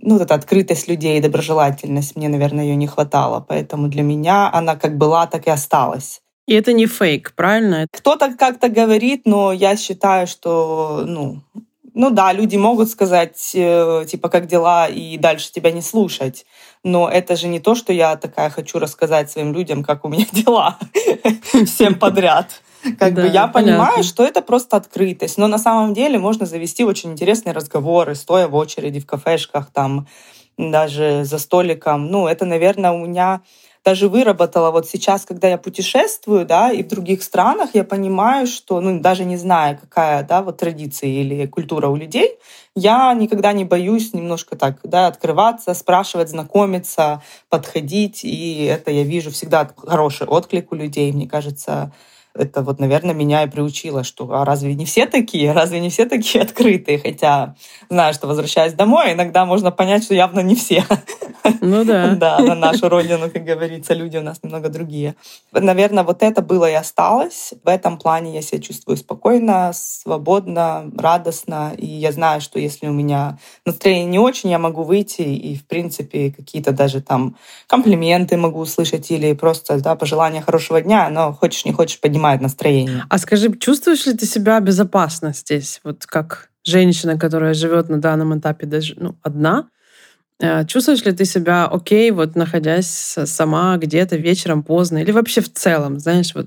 Ну, вот эта открытость людей, доброжелательность, мне, наверное, ее не хватало. Поэтому для меня она как была, так и осталась. И это не фейк, правильно? Кто-то как-то говорит, но я считаю, что, ну, ну да, люди могут сказать, э, типа, как дела, и дальше тебя не слушать. Но это же не то, что я такая хочу рассказать своим людям, как у меня <laughs> дела всем подряд. Как да, бы я понимаю, понятно. что это просто открытость. Но на самом деле можно завести очень интересные разговоры, стоя в очереди в кафешках, там, даже за столиком. Ну, это, наверное, у меня даже выработала. Вот сейчас, когда я путешествую, да, и в других странах, я понимаю, что, ну, даже не зная, какая, да, вот традиция или культура у людей, я никогда не боюсь немножко так, да, открываться, спрашивать, знакомиться, подходить, и это я вижу всегда хороший отклик у людей, мне кажется, это вот, наверное, меня и приучило, что а разве не все такие, разве не все такие открытые, хотя знаю, что возвращаясь домой, иногда можно понять, что явно не все. Ну да. <laughs> Да, на нашу родину, как говорится, люди у нас немного другие. Наверное, вот это было и осталось. В этом плане я себя чувствую спокойно, свободно, радостно, и я знаю, что если у меня настроение не очень, я могу выйти и, в принципе, какие-то даже там комплименты могу услышать или просто да, пожелания хорошего дня, но хочешь не хочешь поднимать поднимает настроение. А скажи, чувствуешь ли ты себя безопасно здесь? Вот как женщина, которая живет на данном этапе даже ну, одна, э, Чувствуешь ли ты себя окей, вот находясь сама где-то вечером поздно или вообще в целом, знаешь, вот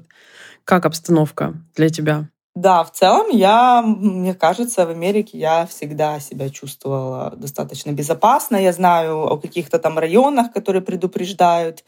как обстановка для тебя? Да, в целом я, мне кажется, в Америке я всегда себя чувствовала достаточно безопасно. Я знаю о каких-то там районах, которые предупреждают.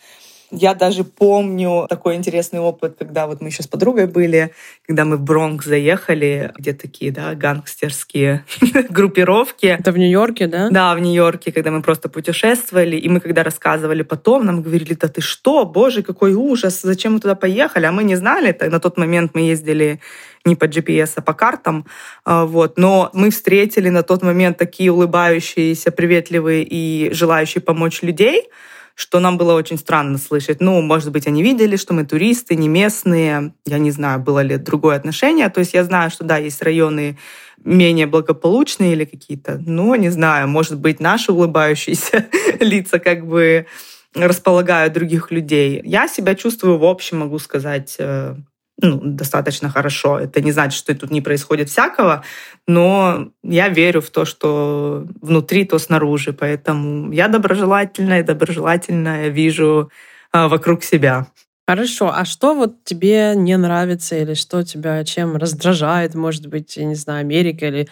Я даже помню такой интересный опыт, когда вот мы еще с подругой были, когда мы в Бронкс заехали, где такие, да, гангстерские <laughs> группировки. Это в Нью-Йорке, да? Да, в Нью-Йорке, когда мы просто путешествовали, и мы когда рассказывали потом, нам говорили, да ты что, боже, какой ужас, зачем мы туда поехали? А мы не знали, на тот момент мы ездили не по GPS, а по картам. А, вот. Но мы встретили на тот момент такие улыбающиеся, приветливые и желающие помочь людей, что нам было очень странно слышать. Ну, может быть, они видели, что мы туристы, не местные. Я не знаю, было ли другое отношение. То есть я знаю, что да, есть районы менее благополучные или какие-то, но не знаю, может быть, наши улыбающиеся <laughs> лица как бы располагают других людей. Я себя чувствую, в общем, могу сказать, э, ну, достаточно хорошо. Это не значит, что тут не происходит всякого, но я верю в то, что внутри, то снаружи. Поэтому я доброжелательная, доброжелательная вижу а, вокруг себя. Хорошо. А что вот тебе не нравится или что тебя чем раздражает, может быть, я не знаю, Америка или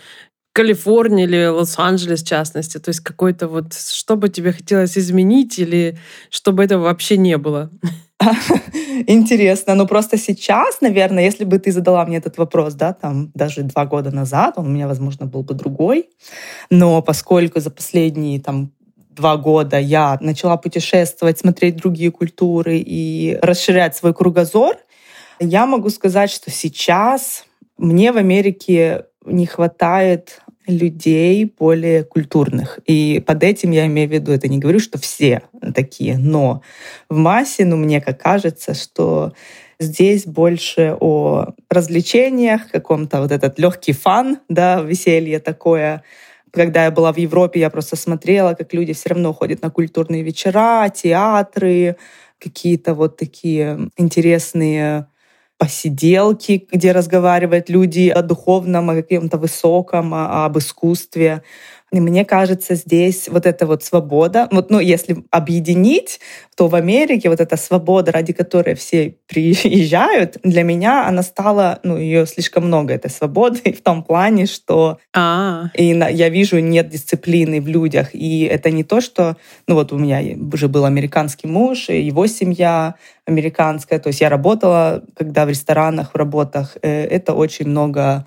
Калифорния или Лос-Анджелес в частности? То есть какой-то вот, что бы тебе хотелось изменить или чтобы этого вообще не было? <laughs> Интересно. Ну, просто сейчас, наверное, если бы ты задала мне этот вопрос, да, там, даже два года назад, он у меня, возможно, был бы другой. Но поскольку за последние, там, два года я начала путешествовать, смотреть другие культуры и расширять свой кругозор, я могу сказать, что сейчас мне в Америке не хватает людей более культурных. И под этим я имею в виду, это не говорю, что все такие, но в массе, ну, мне как кажется, что здесь больше о развлечениях, каком-то вот этот легкий фан, да, веселье такое. Когда я была в Европе, я просто смотрела, как люди все равно ходят на культурные вечера, театры, какие-то вот такие интересные посиделки, где разговаривают люди о духовном, о каком-то высоком, об искусстве. И мне кажется, здесь вот эта вот свобода, вот, ну, если объединить, то в Америке вот эта свобода, ради которой все приезжают, для меня она стала, ну, ее слишком много, этой свободы, в том плане, что а. и на, я вижу, нет дисциплины в людях. И это не то, что, ну, вот у меня уже был американский муж, и его семья американская, то есть я работала, когда в ресторанах, в работах, э, это очень много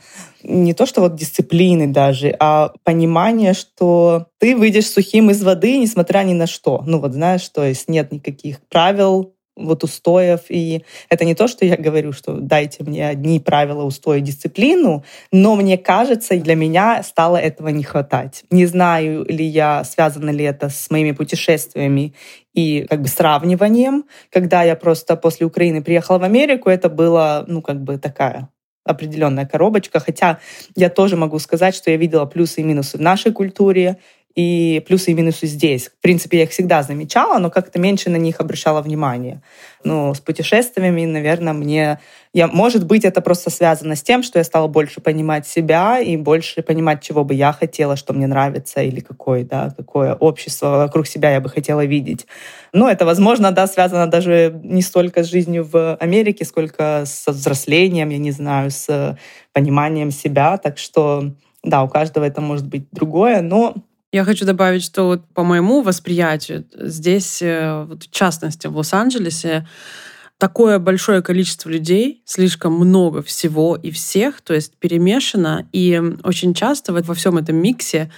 не то что вот дисциплины даже, а понимание, что ты выйдешь сухим из воды, несмотря ни на что. Ну вот знаешь, то есть нет никаких правил, вот устоев. И это не то, что я говорю, что дайте мне одни правила, устои, дисциплину, но мне кажется, для меня стало этого не хватать. Не знаю ли я, связано ли это с моими путешествиями и как бы сравниванием. Когда я просто после Украины приехала в Америку, это было, ну, как бы такая определенная коробочка, хотя я тоже могу сказать, что я видела плюсы и минусы в нашей культуре, и плюсы и минусы здесь. В принципе, я их всегда замечала, но как-то меньше на них обращала внимание. Ну, с путешествиями, наверное, мне... Я, может быть, это просто связано с тем, что я стала больше понимать себя и больше понимать, чего бы я хотела, что мне нравится, или какое, да, какое общество вокруг себя я бы хотела видеть. Но это, возможно, да, связано даже не столько с жизнью в Америке, сколько с взрослением, я не знаю, с пониманием себя. Так что, да, у каждого это может быть другое, но Я хочу добавить, что вот по моему восприятию здесь, э, вот в частности в Лос-Анджелесе, такое большое количество людей, слишком много всего и всех, то есть перемешано, и очень часто во всем этом миксе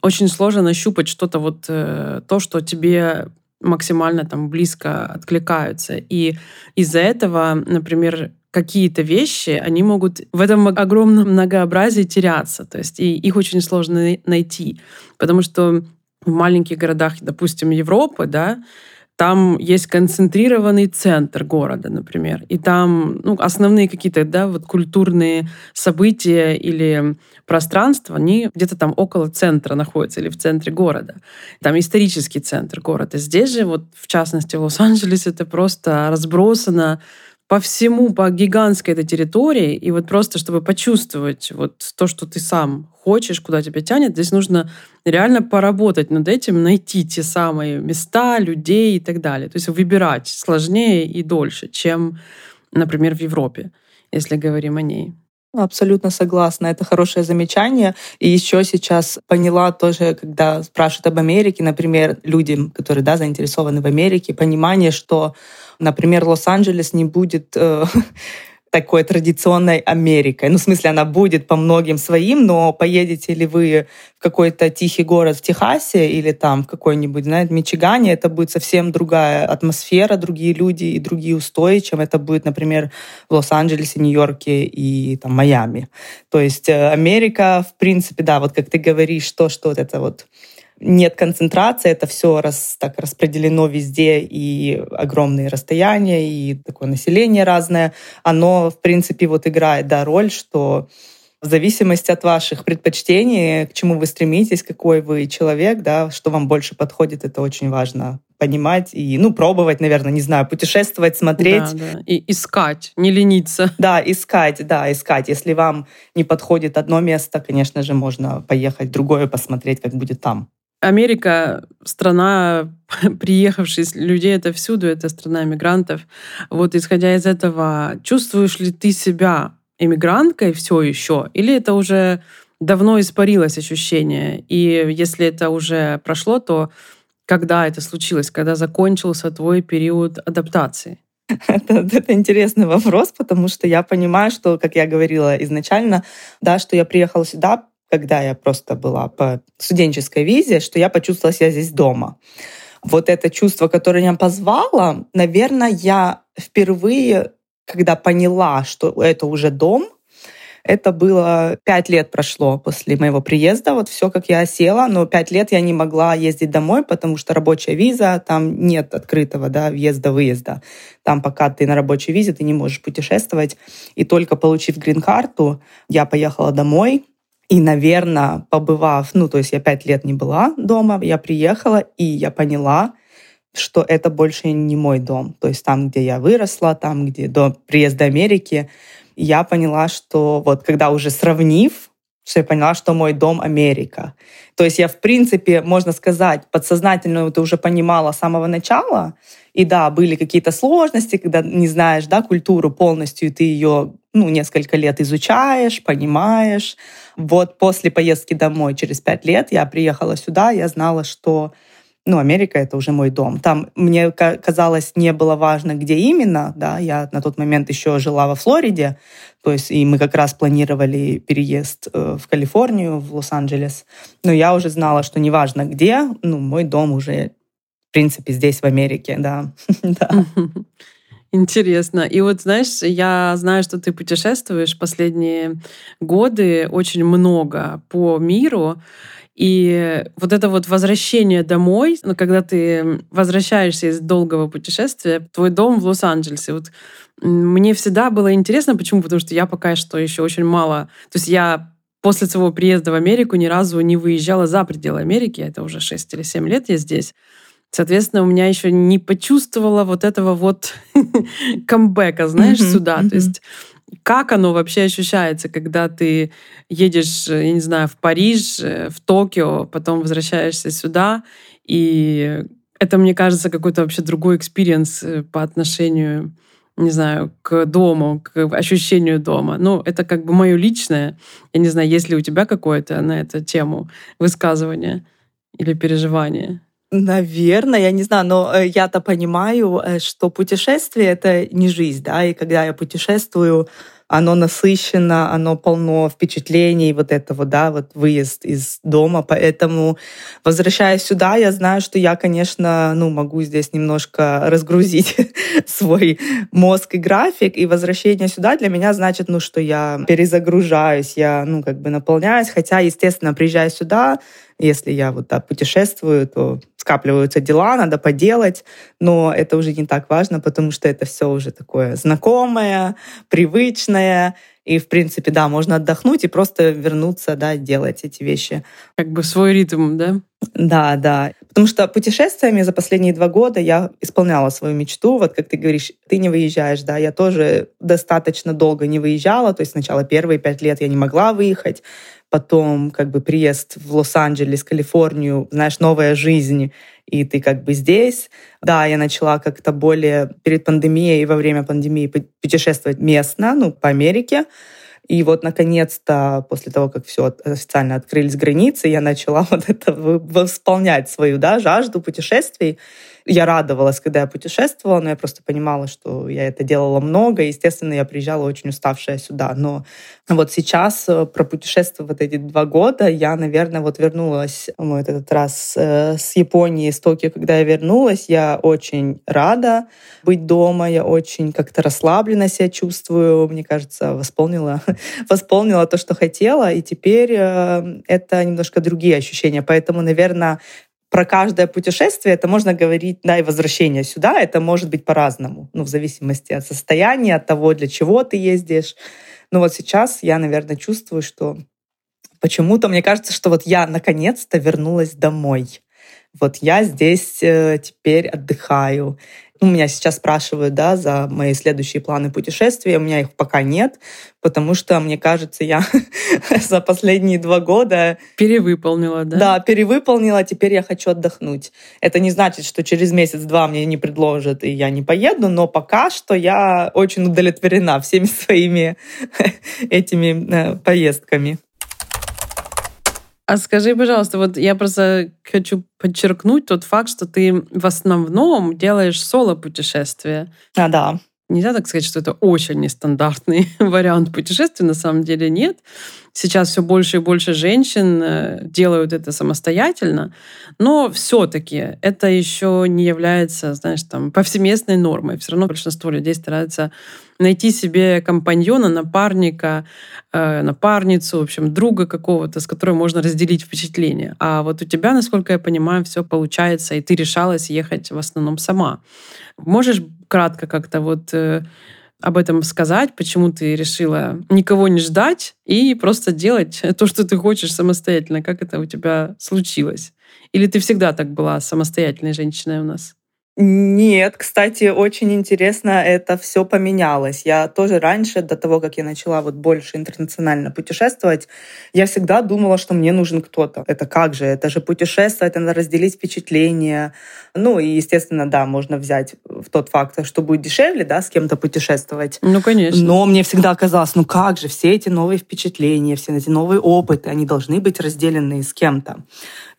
очень сложно нащупать что-то вот э, то, что тебе максимально там близко откликаются. И из-за этого, например, какие-то вещи, они могут в этом огромном многообразии теряться. То есть и их очень сложно найти. Потому что в маленьких городах, допустим, Европы, да, там есть концентрированный центр города, например, и там ну, основные какие-то да, вот культурные события или пространства, они где-то там около центра находятся или в центре города. Там исторический центр города. Здесь же, вот в частности в Лос-Анджелесе, это просто разбросано по всему, по гигантской этой территории, и вот просто, чтобы почувствовать вот то, что ты сам хочешь, куда тебя тянет, здесь нужно реально поработать над этим, найти те самые места, людей и так далее. То есть выбирать сложнее и дольше, чем, например, в Европе, если говорим о ней. Абсолютно согласна. Это хорошее замечание. И еще сейчас поняла тоже, когда спрашивают об Америке, например, людям, которые да, заинтересованы в Америке, понимание, что, например, Лос-Анджелес не будет э, <laughs> такой традиционной Америкой. Ну, в смысле, она будет по многим своим, но поедете ли вы в какой-то тихий город в Техасе или там в какой-нибудь, знаете, Мичигане, это будет совсем другая атмосфера, другие люди и другие устои, чем это будет, например, в Лос-Анджелесе, Нью-Йорке и там Майами. То есть э, Америка, в принципе, да, вот как ты говоришь, то, что вот это вот нет концентрации, это все раз, так распределено везде, и огромные расстояния, и такое население разное, оно, в принципе, вот играет да, роль, что в зависимости от ваших предпочтений, к чему вы стремитесь, какой вы человек, да, что вам больше подходит, это очень важно понимать и, ну, пробовать, наверное, не знаю, путешествовать, смотреть. Да, да. И искать, не лениться. <laughs> Да, искать, да, искать. Если вам не подходит одно место, конечно же, можно поехать в другое, посмотреть, как будет там. Америка — страна <laughs> приехавших людей это всюду, это страна мигрантов. Вот исходя из этого, чувствуешь ли ты себя иммигранткой все еще, или это уже давно испарилось ощущение? И если это уже прошло, то когда это случилось, когда закончился твой период адаптации? <laughs> Это, это интересный вопрос, потому что я понимаю, что, как я говорила изначально, да, что я приехала сюда когда я просто была по студенческой визе, что я почувствовала себя здесь дома. Вот это чувство, которое меня позвало, наверное, я впервые, когда поняла, что это уже дом, это было пять лет прошло после моего приезда, вот все, как я осела, но пять лет я не могла ездить домой, потому что рабочая виза, там нет открытого да, въезда-выезда. Там пока ты на рабочей визе, ты не можешь путешествовать. И только получив грин-карту, я поехала домой, и, наверное, побывав, ну, то есть я пять лет не была дома, я приехала, и я поняла, что это больше не мой дом. То есть там, где я выросла, там, где до приезда Америки, я поняла, что вот когда уже сравнив, что я поняла, что мой дом Америка. То есть я, в принципе, можно сказать, подсознательно это уже понимала с самого начала. И да, были какие-то сложности, когда не знаешь да, культуру полностью, и ты ее ну, несколько лет изучаешь, понимаешь. Вот после поездки домой через пять лет я приехала сюда, я знала, что ну, Америка — это уже мой дом. Там мне казалось, не было важно, где именно, да, я на тот момент еще жила во Флориде, то есть и мы как раз планировали переезд э, в Калифорнию, в Лос-Анджелес, но я уже знала, что неважно где, ну, мой дом уже, в принципе, здесь, в Америке, да. <laughs> Интересно. И вот, знаешь, я знаю, что ты путешествуешь последние годы очень много по миру. И вот это вот возвращение домой, ну, когда ты возвращаешься из долгого путешествия, твой дом в Лос-Анджелесе, вот мне всегда было интересно, почему? Потому что я пока что еще очень мало... То есть я после своего приезда в Америку ни разу не выезжала за пределы Америки, это уже 6 или 7 лет я здесь. Соответственно, у меня еще не почувствовала вот этого вот <laughs> камбэка, знаешь, mm-hmm, сюда. Mm-hmm. То есть как оно вообще ощущается, когда ты едешь, я не знаю, в Париж, в Токио, потом возвращаешься сюда, и это, мне кажется, какой-то вообще другой experience э, по отношению, не знаю, к дому, к ощущению дома. Ну, это как бы мое личное. Я не знаю, есть ли у тебя какое-то на эту тему высказывание. или переживание? Наверное, я не знаю, но э, я-то понимаю, э, что путешествие — это не жизнь, да, и когда я путешествую, оно насыщено, оно полно впечатлений, вот этого, да, вот выезд из дома. Поэтому, возвращаясь сюда, я знаю, что я, конечно, ну, могу здесь немножко разгрузить <laughs> свой мозг и график, и возвращение сюда для меня значит, ну, что я перезагружаюсь, я, ну, как бы наполняюсь, хотя, естественно, приезжая сюда, если я вот да, путешествую, то скапливаются дела, надо поделать, но это уже не так важно, потому что это все уже такое знакомое, привычное, и, в принципе, да, можно отдохнуть и просто вернуться, да, делать эти вещи. Как бы свой ритм, да? Да, да. Потому что путешествиями за последние два года я исполняла свою мечту. Вот как ты говоришь, ты не выезжаешь, да, я тоже достаточно долго не выезжала. То есть сначала первые пять лет я не могла выехать потом как бы приезд в Лос-Анджелес, Калифорнию, знаешь, новая жизнь, и ты как бы здесь. Да, я начала как-то более перед пандемией и во время пандемии путешествовать местно, ну, по Америке. И вот, наконец-то, после того, как все официально открылись границы, я начала <laughs> вот это восполнять свою да, жажду путешествий. Я радовалась, когда я путешествовала, но я просто понимала, что я это делала много. Естественно, я приезжала очень уставшая сюда. Но вот сейчас, э, про путешествие вот эти два года, я, наверное, вот вернулась мой этот раз э, с Японии, с Токио, когда я вернулась, я очень рада быть дома, я очень как-то расслабленно себя чувствую, мне кажется, восполнила, <laughs> восполнила то, что хотела, и теперь э, это немножко другие ощущения. Поэтому, наверное, про каждое путешествие это можно говорить, да, и возвращение сюда, это может быть по-разному, ну, в зависимости от состояния, от того, для чего ты ездишь. Но вот сейчас я, наверное, чувствую, что почему-то мне кажется, что вот я наконец-то вернулась домой. Вот я здесь э, теперь отдыхаю. Ну, меня сейчас спрашивают, да, за мои следующие планы путешествия. У меня их пока нет, потому что, мне кажется, я <laughs> за последние два года... Перевыполнила, да? Да, перевыполнила, теперь я хочу отдохнуть. Это не значит, что через месяц-два мне не предложат, и я не поеду, но пока что я очень удовлетворена всеми <laughs> своими <laughs> этими э, поездками. А скажи, пожалуйста, вот я просто хочу подчеркнуть тот факт, что ты в основном делаешь соло-путешествия. А, да. Нельзя так сказать, что это очень нестандартный <laughs> вариант путешествия, на самом деле нет. Сейчас все больше и больше женщин э, делают это самостоятельно, но все-таки это еще не является, знаешь, там, повсеместной нормой. Все равно большинство людей стараются найти себе компаньона, напарника, э, напарницу, в общем, друга какого-то, с которым можно разделить впечатление. А вот у тебя, насколько я понимаю, все получается, и ты решалась ехать в основном сама. Можешь кратко как-то вот э, об этом сказать, почему ты решила никого не ждать и просто делать <laughs> то, что ты хочешь самостоятельно. Как это у тебя случилось? Или ты всегда так была самостоятельной женщиной у нас? Нет, кстати, очень интересно, это все поменялось. Я тоже раньше, до того, как я начала вот больше интернационально путешествовать, я всегда думала, что мне нужен кто-то. Это как же? Это же путешествовать, надо разделить впечатления. Ну и, естественно, да, можно взять в тот факт, что будет дешевле, да, с кем-то путешествовать. Ну, конечно. Но мне всегда казалось, ну как же, все эти новые впечатления, все эти новые опыты, они должны быть разделены с кем-то.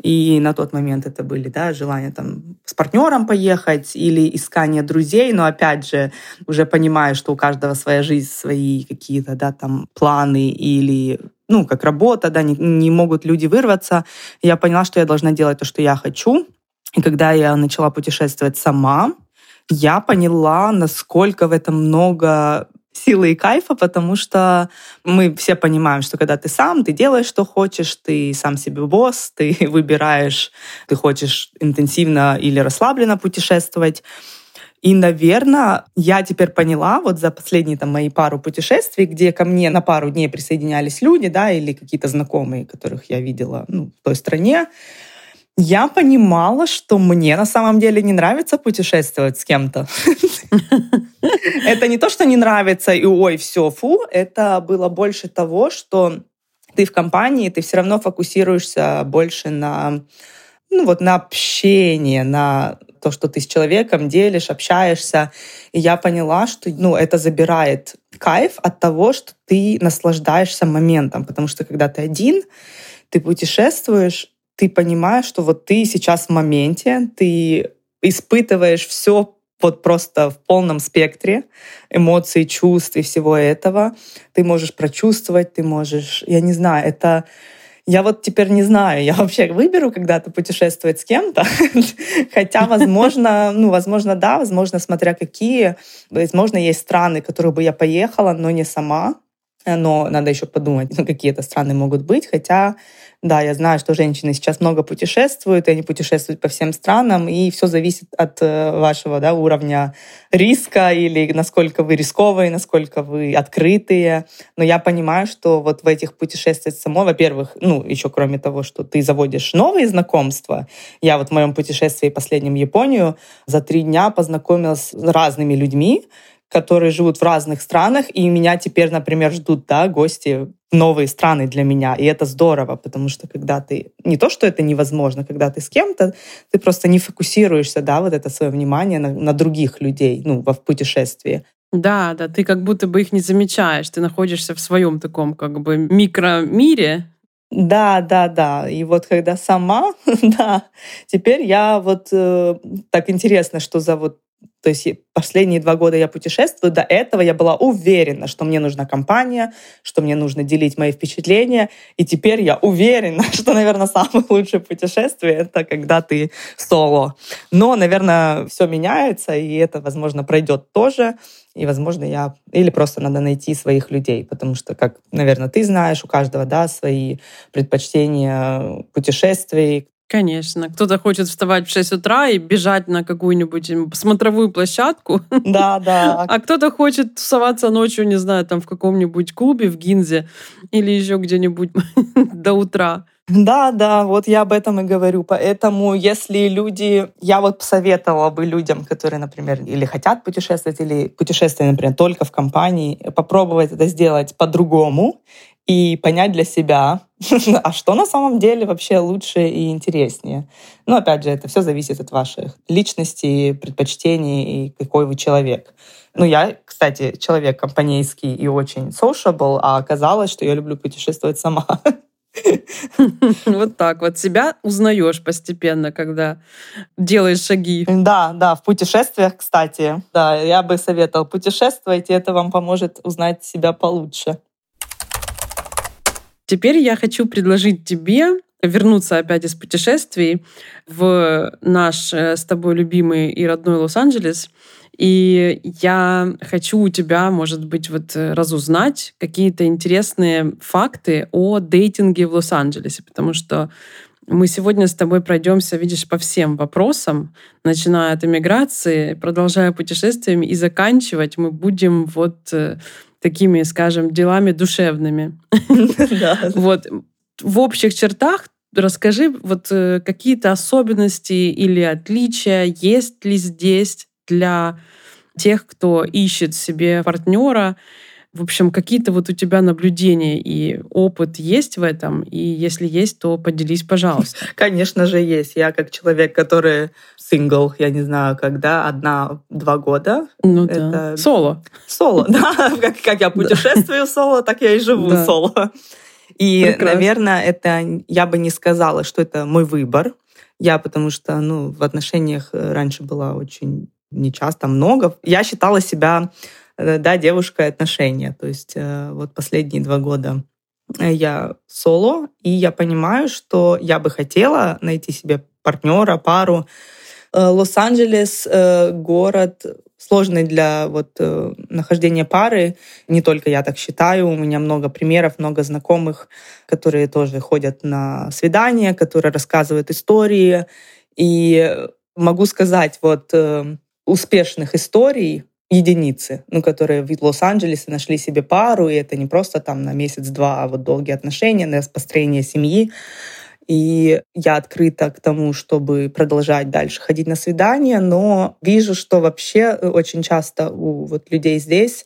И на тот момент это были, да, желания там с партнером поехать или искание друзей, но опять же, уже понимаю, что у каждого своя жизнь, свои какие-то, да, там планы или ну, как работа, да, не, не могут люди вырваться. Я поняла, что я должна делать то, что я хочу. И когда я начала путешествовать сама, я поняла, насколько в этом много силы и кайфа, потому что мы все понимаем, что когда ты сам, ты делаешь, что хочешь, ты сам себе босс, <laughs> ты выбираешь, ты хочешь интенсивно или расслабленно путешествовать. И, наверное, я теперь поняла вот за последние там мои пару путешествий, где ко мне на пару дней присоединялись люди, да, или какие-то знакомые, которых я видела ну, в той стране, я понимала, что мне на самом деле не нравится путешествовать с кем-то. <laughs> Это не то, что не нравится и ой, все, фу. Это было больше того, что ты в компании, ты все равно фокусируешься больше на, ну вот, на общение, на то, что ты с человеком делишь, общаешься. И я поняла, что ну, это забирает кайф от того, что ты наслаждаешься моментом. Потому что когда ты один, ты путешествуешь, ты понимаешь, что вот ты сейчас в моменте, ты испытываешь все вот просто в полном спектре эмоций, чувств и всего этого. Ты можешь прочувствовать, ты можешь, я не знаю, это я вот теперь не знаю, я вообще выберу когда-то путешествовать с кем-то, <laughs> хотя, возможно, ну, возможно, да, возможно, смотря какие, возможно, есть страны, в которые бы я поехала, но не сама, но надо еще подумать, <laughs> какие это страны могут быть, хотя да, я знаю, что женщины сейчас много путешествуют, и они путешествуют по всем странам, и все зависит от э, вашего да, уровня риска или насколько вы рисковые, насколько вы открытые. Но я понимаю, что вот в этих путешествиях самой, во-первых, ну, еще кроме того, что ты заводишь новые знакомства, я вот в моем путешествии последнем в Японию за три дня познакомилась с разными людьми, которые живут в разных странах, и меня теперь, например, ждут да, гости в новые страны для меня. И это здорово, потому что когда ты... Не то, что это невозможно, когда ты с кем-то, ты просто не фокусируешься, да, вот это свое внимание на, на других людей, ну, в путешествии. Да, да, ты как будто бы их не замечаешь, ты находишься в своем таком как бы микромире, да, да, да. И вот когда сама, <laughs> да, теперь я вот э, так интересно, что за вот то есть последние два года я путешествую. До этого я была уверена, что мне нужна компания, что мне нужно делить мои впечатления. И теперь я уверена, <laughs> что, наверное, самое лучшее путешествие — это когда ты соло. Но, наверное, все меняется, и это, возможно, пройдет тоже. И, возможно, я... Или просто надо найти своих людей, потому что, как, наверное, ты знаешь, у каждого, да, свои предпочтения путешествий, Конечно. Кто-то хочет вставать в 6 утра и бежать на какую-нибудь смотровую площадку. Да, да. <laughs> А кто-то хочет тусоваться ночью, не знаю, там в каком-нибудь клубе в Гинзе или еще где-нибудь <laughs> до утра. Да, да, вот я об этом и говорю. Поэтому, если люди, я вот посоветовала бы людям, которые, например, или хотят путешествовать, или путешествовать, например, только в компании, попробовать это сделать по-другому и понять для себя, <laughs> а что на самом деле вообще лучше и интереснее. Но опять же, это все зависит от ваших личностей, предпочтений и какой вы человек. Ну, я, кстати, человек компанейский и очень sociable, а оказалось, что я люблю путешествовать сама. <laughs> Вот так вот себя узнаешь постепенно, когда делаешь шаги. Да, да, в путешествиях, кстати. Да, я бы советовал путешествовать, и это вам поможет узнать себя получше. Теперь я хочу предложить тебе вернуться опять из путешествий в наш э, с тобой любимый и родной Лос-Анджелес. И я хочу у тебя, может быть, вот э, разузнать какие-то интересные факты о дейтинге в Лос-Анджелесе, потому что мы сегодня с тобой пройдемся, видишь, по всем вопросам, начиная от иммиграции, продолжая путешествиями и заканчивать мы будем вот э, такими, скажем, делами душевными. <laughs> Вот. В общих чертах расскажи вот э, какие-то особенности или отличия есть ли здесь для тех, кто ищет себе партнера. В общем, какие-то вот у тебя наблюдения и опыт есть в этом? И если есть, то поделись, пожалуйста. <laughs> Конечно же, есть. Я как человек, который сингл, я не знаю, когда, одна-два года. Ну это... да. Соло. Соло, <laughs> да. Как, как я путешествую соло, так я и живу да. соло. И, Прекрасно. наверное, это я бы не сказала, что это мой выбор. Я потому что, ну, в отношениях раньше была очень нечасто, много. Я считала себя, э, да, девушкой отношения. То есть э, вот последние два года я соло, и я понимаю, что я бы хотела найти себе партнера, пару, Э, Лос-Анджелес э, город сложный для вот э, нахождения пары. Не только я так считаю, у меня много примеров, много знакомых, которые тоже ходят на свидания, которые рассказывают истории. И могу сказать, вот успешных историй единицы, ну, которые в Лос-Анджелесе нашли себе пару, и это не просто там на месяц-два, а вот долгие отношения, на построение семьи. И я открыта к тому, чтобы продолжать дальше ходить на свидания, но вижу, что вообще э, очень часто у вот людей здесь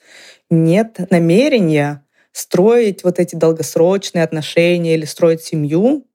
нет намерения строить вот эти долгосрочные отношения или строить семью.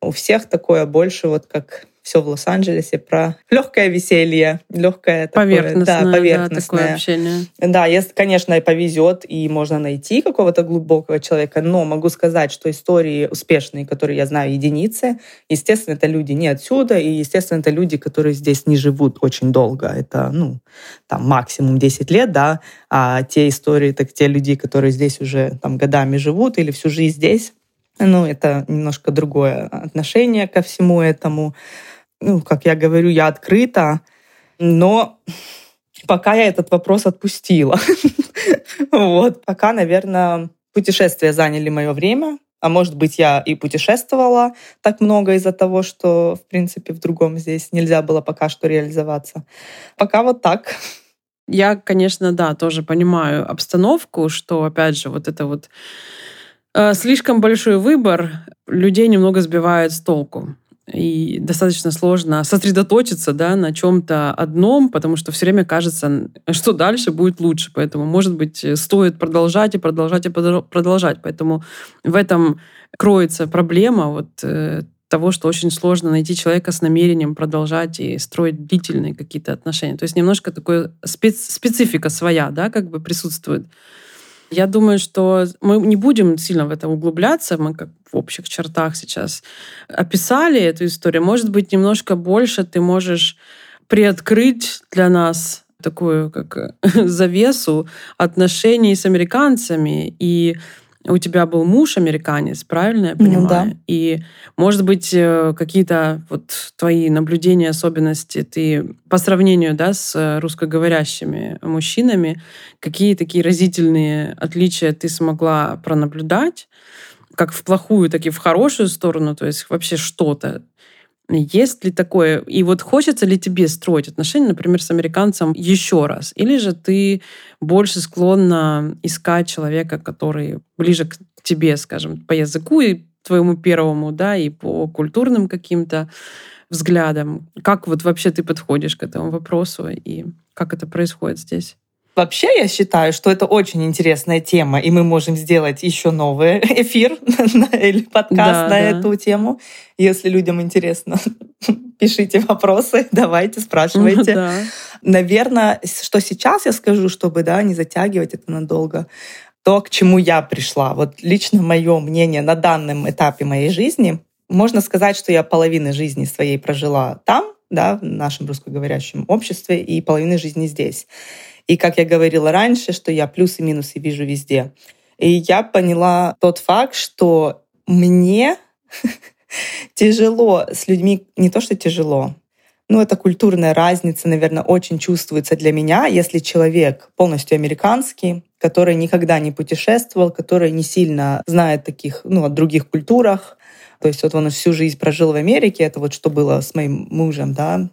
У всех такое больше вот как все в Лос-Анджелесе, про легкое веселье, легкое поверхностное, такое, да, поверхностное. Да, такое общение. Да, если, конечно, повезет, и можно найти какого-то глубокого человека, но могу сказать, что истории успешные, которые я знаю, единицы, естественно, это люди не отсюда, и, естественно, это люди, которые здесь не живут очень долго. Это, ну, там, максимум 10 лет, да, а те истории, так те люди, которые здесь уже там годами живут или всю жизнь здесь, ну, это немножко другое отношение ко всему этому. Ну, как я говорю, я открыта, но пока я этот вопрос отпустила. <laughs> Вот, пока, наверное, путешествия заняли мое время, а может быть, я и путешествовала так много из-за того, что, в принципе, в другом здесь нельзя было пока что реализоваться. Пока вот так. Я, конечно, да, тоже понимаю обстановку, что, опять же, вот это вот Э, слишком большой выбор людей немного сбивает с толку. И достаточно сложно сосредоточиться да, на чем-то одном, потому что все время кажется, что дальше будет лучше. Поэтому, может быть, стоит продолжать и продолжать и продолжать. Поэтому в этом кроется проблема вот э, того, что очень сложно найти человека с намерением продолжать и строить длительные какие-то отношения. То есть немножко такая специ специфика своя, да, как бы присутствует. Я думаю, что мы не будем сильно в это углубляться, мы как в общих чертах сейчас описали эту историю. Может быть, немножко больше ты можешь приоткрыть для нас такую как <laughs> завесу отношений с американцами и у тебя был муж американец, правильно я понимаю? Ну, да. И, может быть, э, какие-то вот твои наблюдения, особенности, ты по сравнению да, с русскоговорящими мужчинами, какие такие разительные отличия ты смогла пронаблюдать, как в плохую, так и в хорошую сторону, то есть вообще что-то есть ли такое? И вот хочется ли тебе строить отношения, например, с американцем еще раз? Или же ты больше склонна искать человека, который ближе к тебе, скажем, по языку и твоему первому, да, и по культурным каким-то взглядам? Как вот вообще ты подходишь к этому вопросу и как это происходит здесь? Вообще, я считаю, что это очень интересная тема, и мы можем сделать еще новый <laughs> эфир <laughs> или подкаст да, на да. эту тему. Если людям интересно, <laughs> пишите вопросы, давайте, спрашивайте. Да. Наверное, что сейчас я скажу, чтобы да, не затягивать это надолго, то, к чему я пришла. Вот лично мое мнение на данном этапе моей жизни, можно сказать, что я половину жизни своей прожила там, да, в нашем русскоговорящем обществе, и половину жизни здесь. И, как я говорила раньше, что я плюсы и минусы вижу везде. И я поняла тот факт, что мне <laughs> тяжело с людьми, не то что тяжело, ну, это культурная разница, наверное, очень чувствуется для меня, если человек полностью американский, который никогда не путешествовал, который не сильно знает таких, ну, о других культурах. То есть вот он всю жизнь прожил в Америке, это вот что было с моим мужем, да,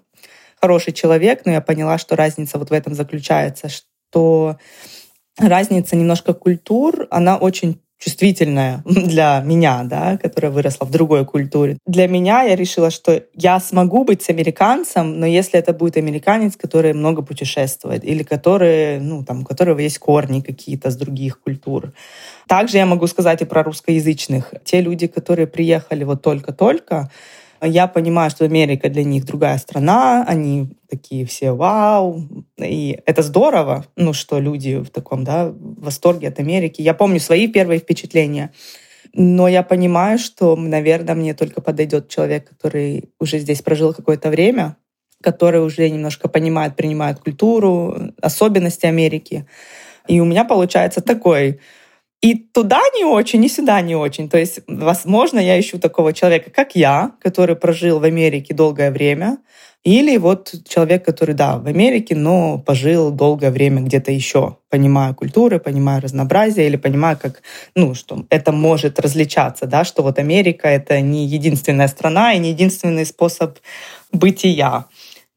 хороший человек, но я поняла, что разница вот в этом заключается, что разница немножко культур, она очень чувствительная <laughs> для меня, да, которая выросла в другой культуре. Для меня я решила, что я смогу быть с американцем, но если это будет американец, который много путешествует или который, ну, там, у которого есть корни какие-то с других культур. Также я могу сказать и про русскоязычных. Те люди, которые приехали вот только-только, я понимаю, что Америка для них другая страна, они такие все вау, и это здорово, ну, что люди в таком, да, восторге от Америки. Я помню свои первые впечатления, но я понимаю, что, наверное, мне только подойдет человек, который уже здесь прожил какое-то время, который уже немножко понимает, принимает культуру, особенности Америки. И у меня получается такой и туда не очень, и сюда не очень. То есть, возможно, я ищу такого человека, как я, который прожил в Америке долгое время, или вот человек, который, да, в Америке, но пожил долгое время где-то еще, понимая культуры, понимая разнообразие, или понимая, как, ну, что это может различаться, да, что вот Америка — это не единственная страна и не единственный способ бытия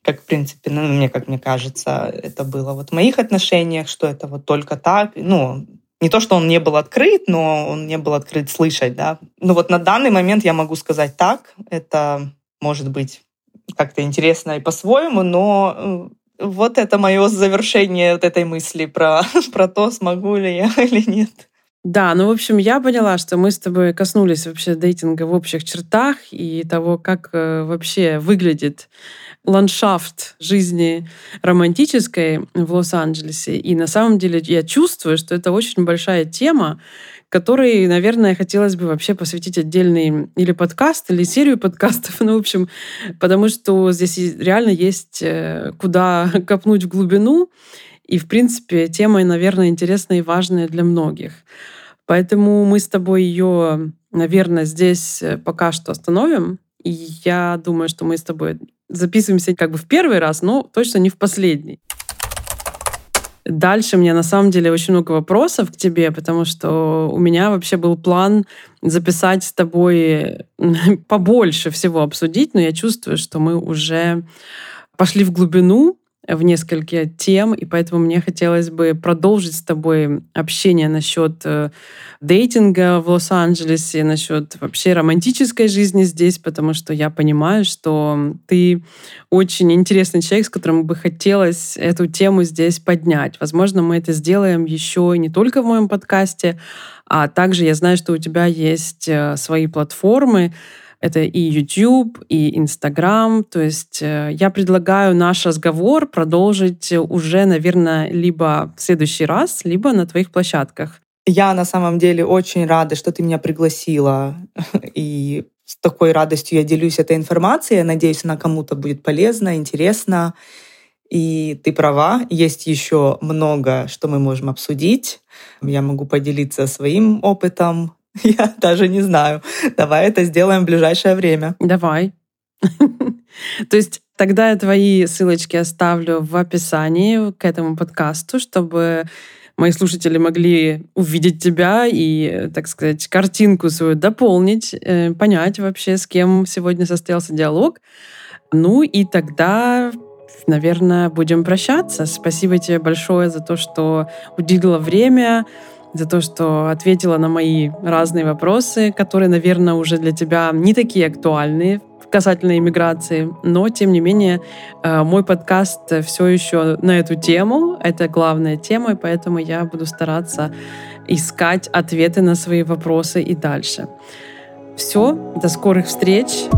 как, в принципе, ну, мне, как мне кажется, это было вот в моих отношениях, что это вот только так. Ну, не то, что он не был открыт, но он не был открыт слышать, да. Ну вот на данный момент я могу сказать так, это может быть как-то интересно и по-своему, но э, вот это мое завершение вот этой мысли про, <laughs> про то, смогу ли я <laughs> или нет. Да, ну, в общем, я поняла, что мы с тобой коснулись вообще дейтинга в общих чертах и того, как э, вообще выглядит ландшафт жизни романтической в Лос-Анджелесе. И на самом деле я чувствую, что это очень большая тема, которой, наверное, хотелось бы вообще посвятить отдельный или подкаст, или серию подкастов, <laughs> ну, в общем, потому что здесь реально есть э, куда <laughs> копнуть в глубину, и, в принципе, тема, наверное, интересная и важная для многих. Поэтому мы с тобой ее, наверное, здесь э, пока что остановим. И я думаю, что мы с тобой записываемся как бы в первый раз, но точно не в последний. Дальше мне на самом деле очень много вопросов к тебе, потому что у меня вообще был план записать с тобой <laughs> побольше всего обсудить, но я чувствую, что мы уже пошли в глубину, в несколько тем, и поэтому мне хотелось бы продолжить с тобой общение насчет э, дейтинга в Лос-Анджелесе, насчет вообще романтической жизни здесь, потому что я понимаю, что ты очень интересный человек, с которым бы хотелось эту тему здесь поднять. Возможно, мы это сделаем еще не только в моем подкасте, а также я знаю, что у тебя есть э, свои платформы, это и YouTube, и Instagram. То есть э, я предлагаю наш разговор продолжить уже, наверное, либо в следующий раз, либо на твоих площадках. Я на самом деле очень рада, что ты меня пригласила. <laughs> И с такой радостью я делюсь этой информацией. Я надеюсь, она кому-то будет полезна, интересна. И ты права, есть еще много, что мы можем обсудить. Я могу поделиться своим опытом, <laughs> Я даже не знаю. Давай это сделаем в ближайшее время. Давай. <laughs> То есть тогда я твои ссылочки оставлю в описании к этому подкасту, чтобы мои слушатели могли увидеть тебя и, так сказать, картинку свою дополнить, э, понять вообще, с кем сегодня состоялся диалог. Ну и тогда наверное, будем прощаться. Спасибо тебе большое за то, что уделила время, за то, что ответила на мои разные вопросы, которые, наверное, уже для тебя не такие актуальные касательно иммиграции, но, тем не менее, э, мой подкаст все еще на эту тему, это главная тема, и поэтому я буду стараться искать ответы на свои вопросы и дальше. Все, до скорых встреч!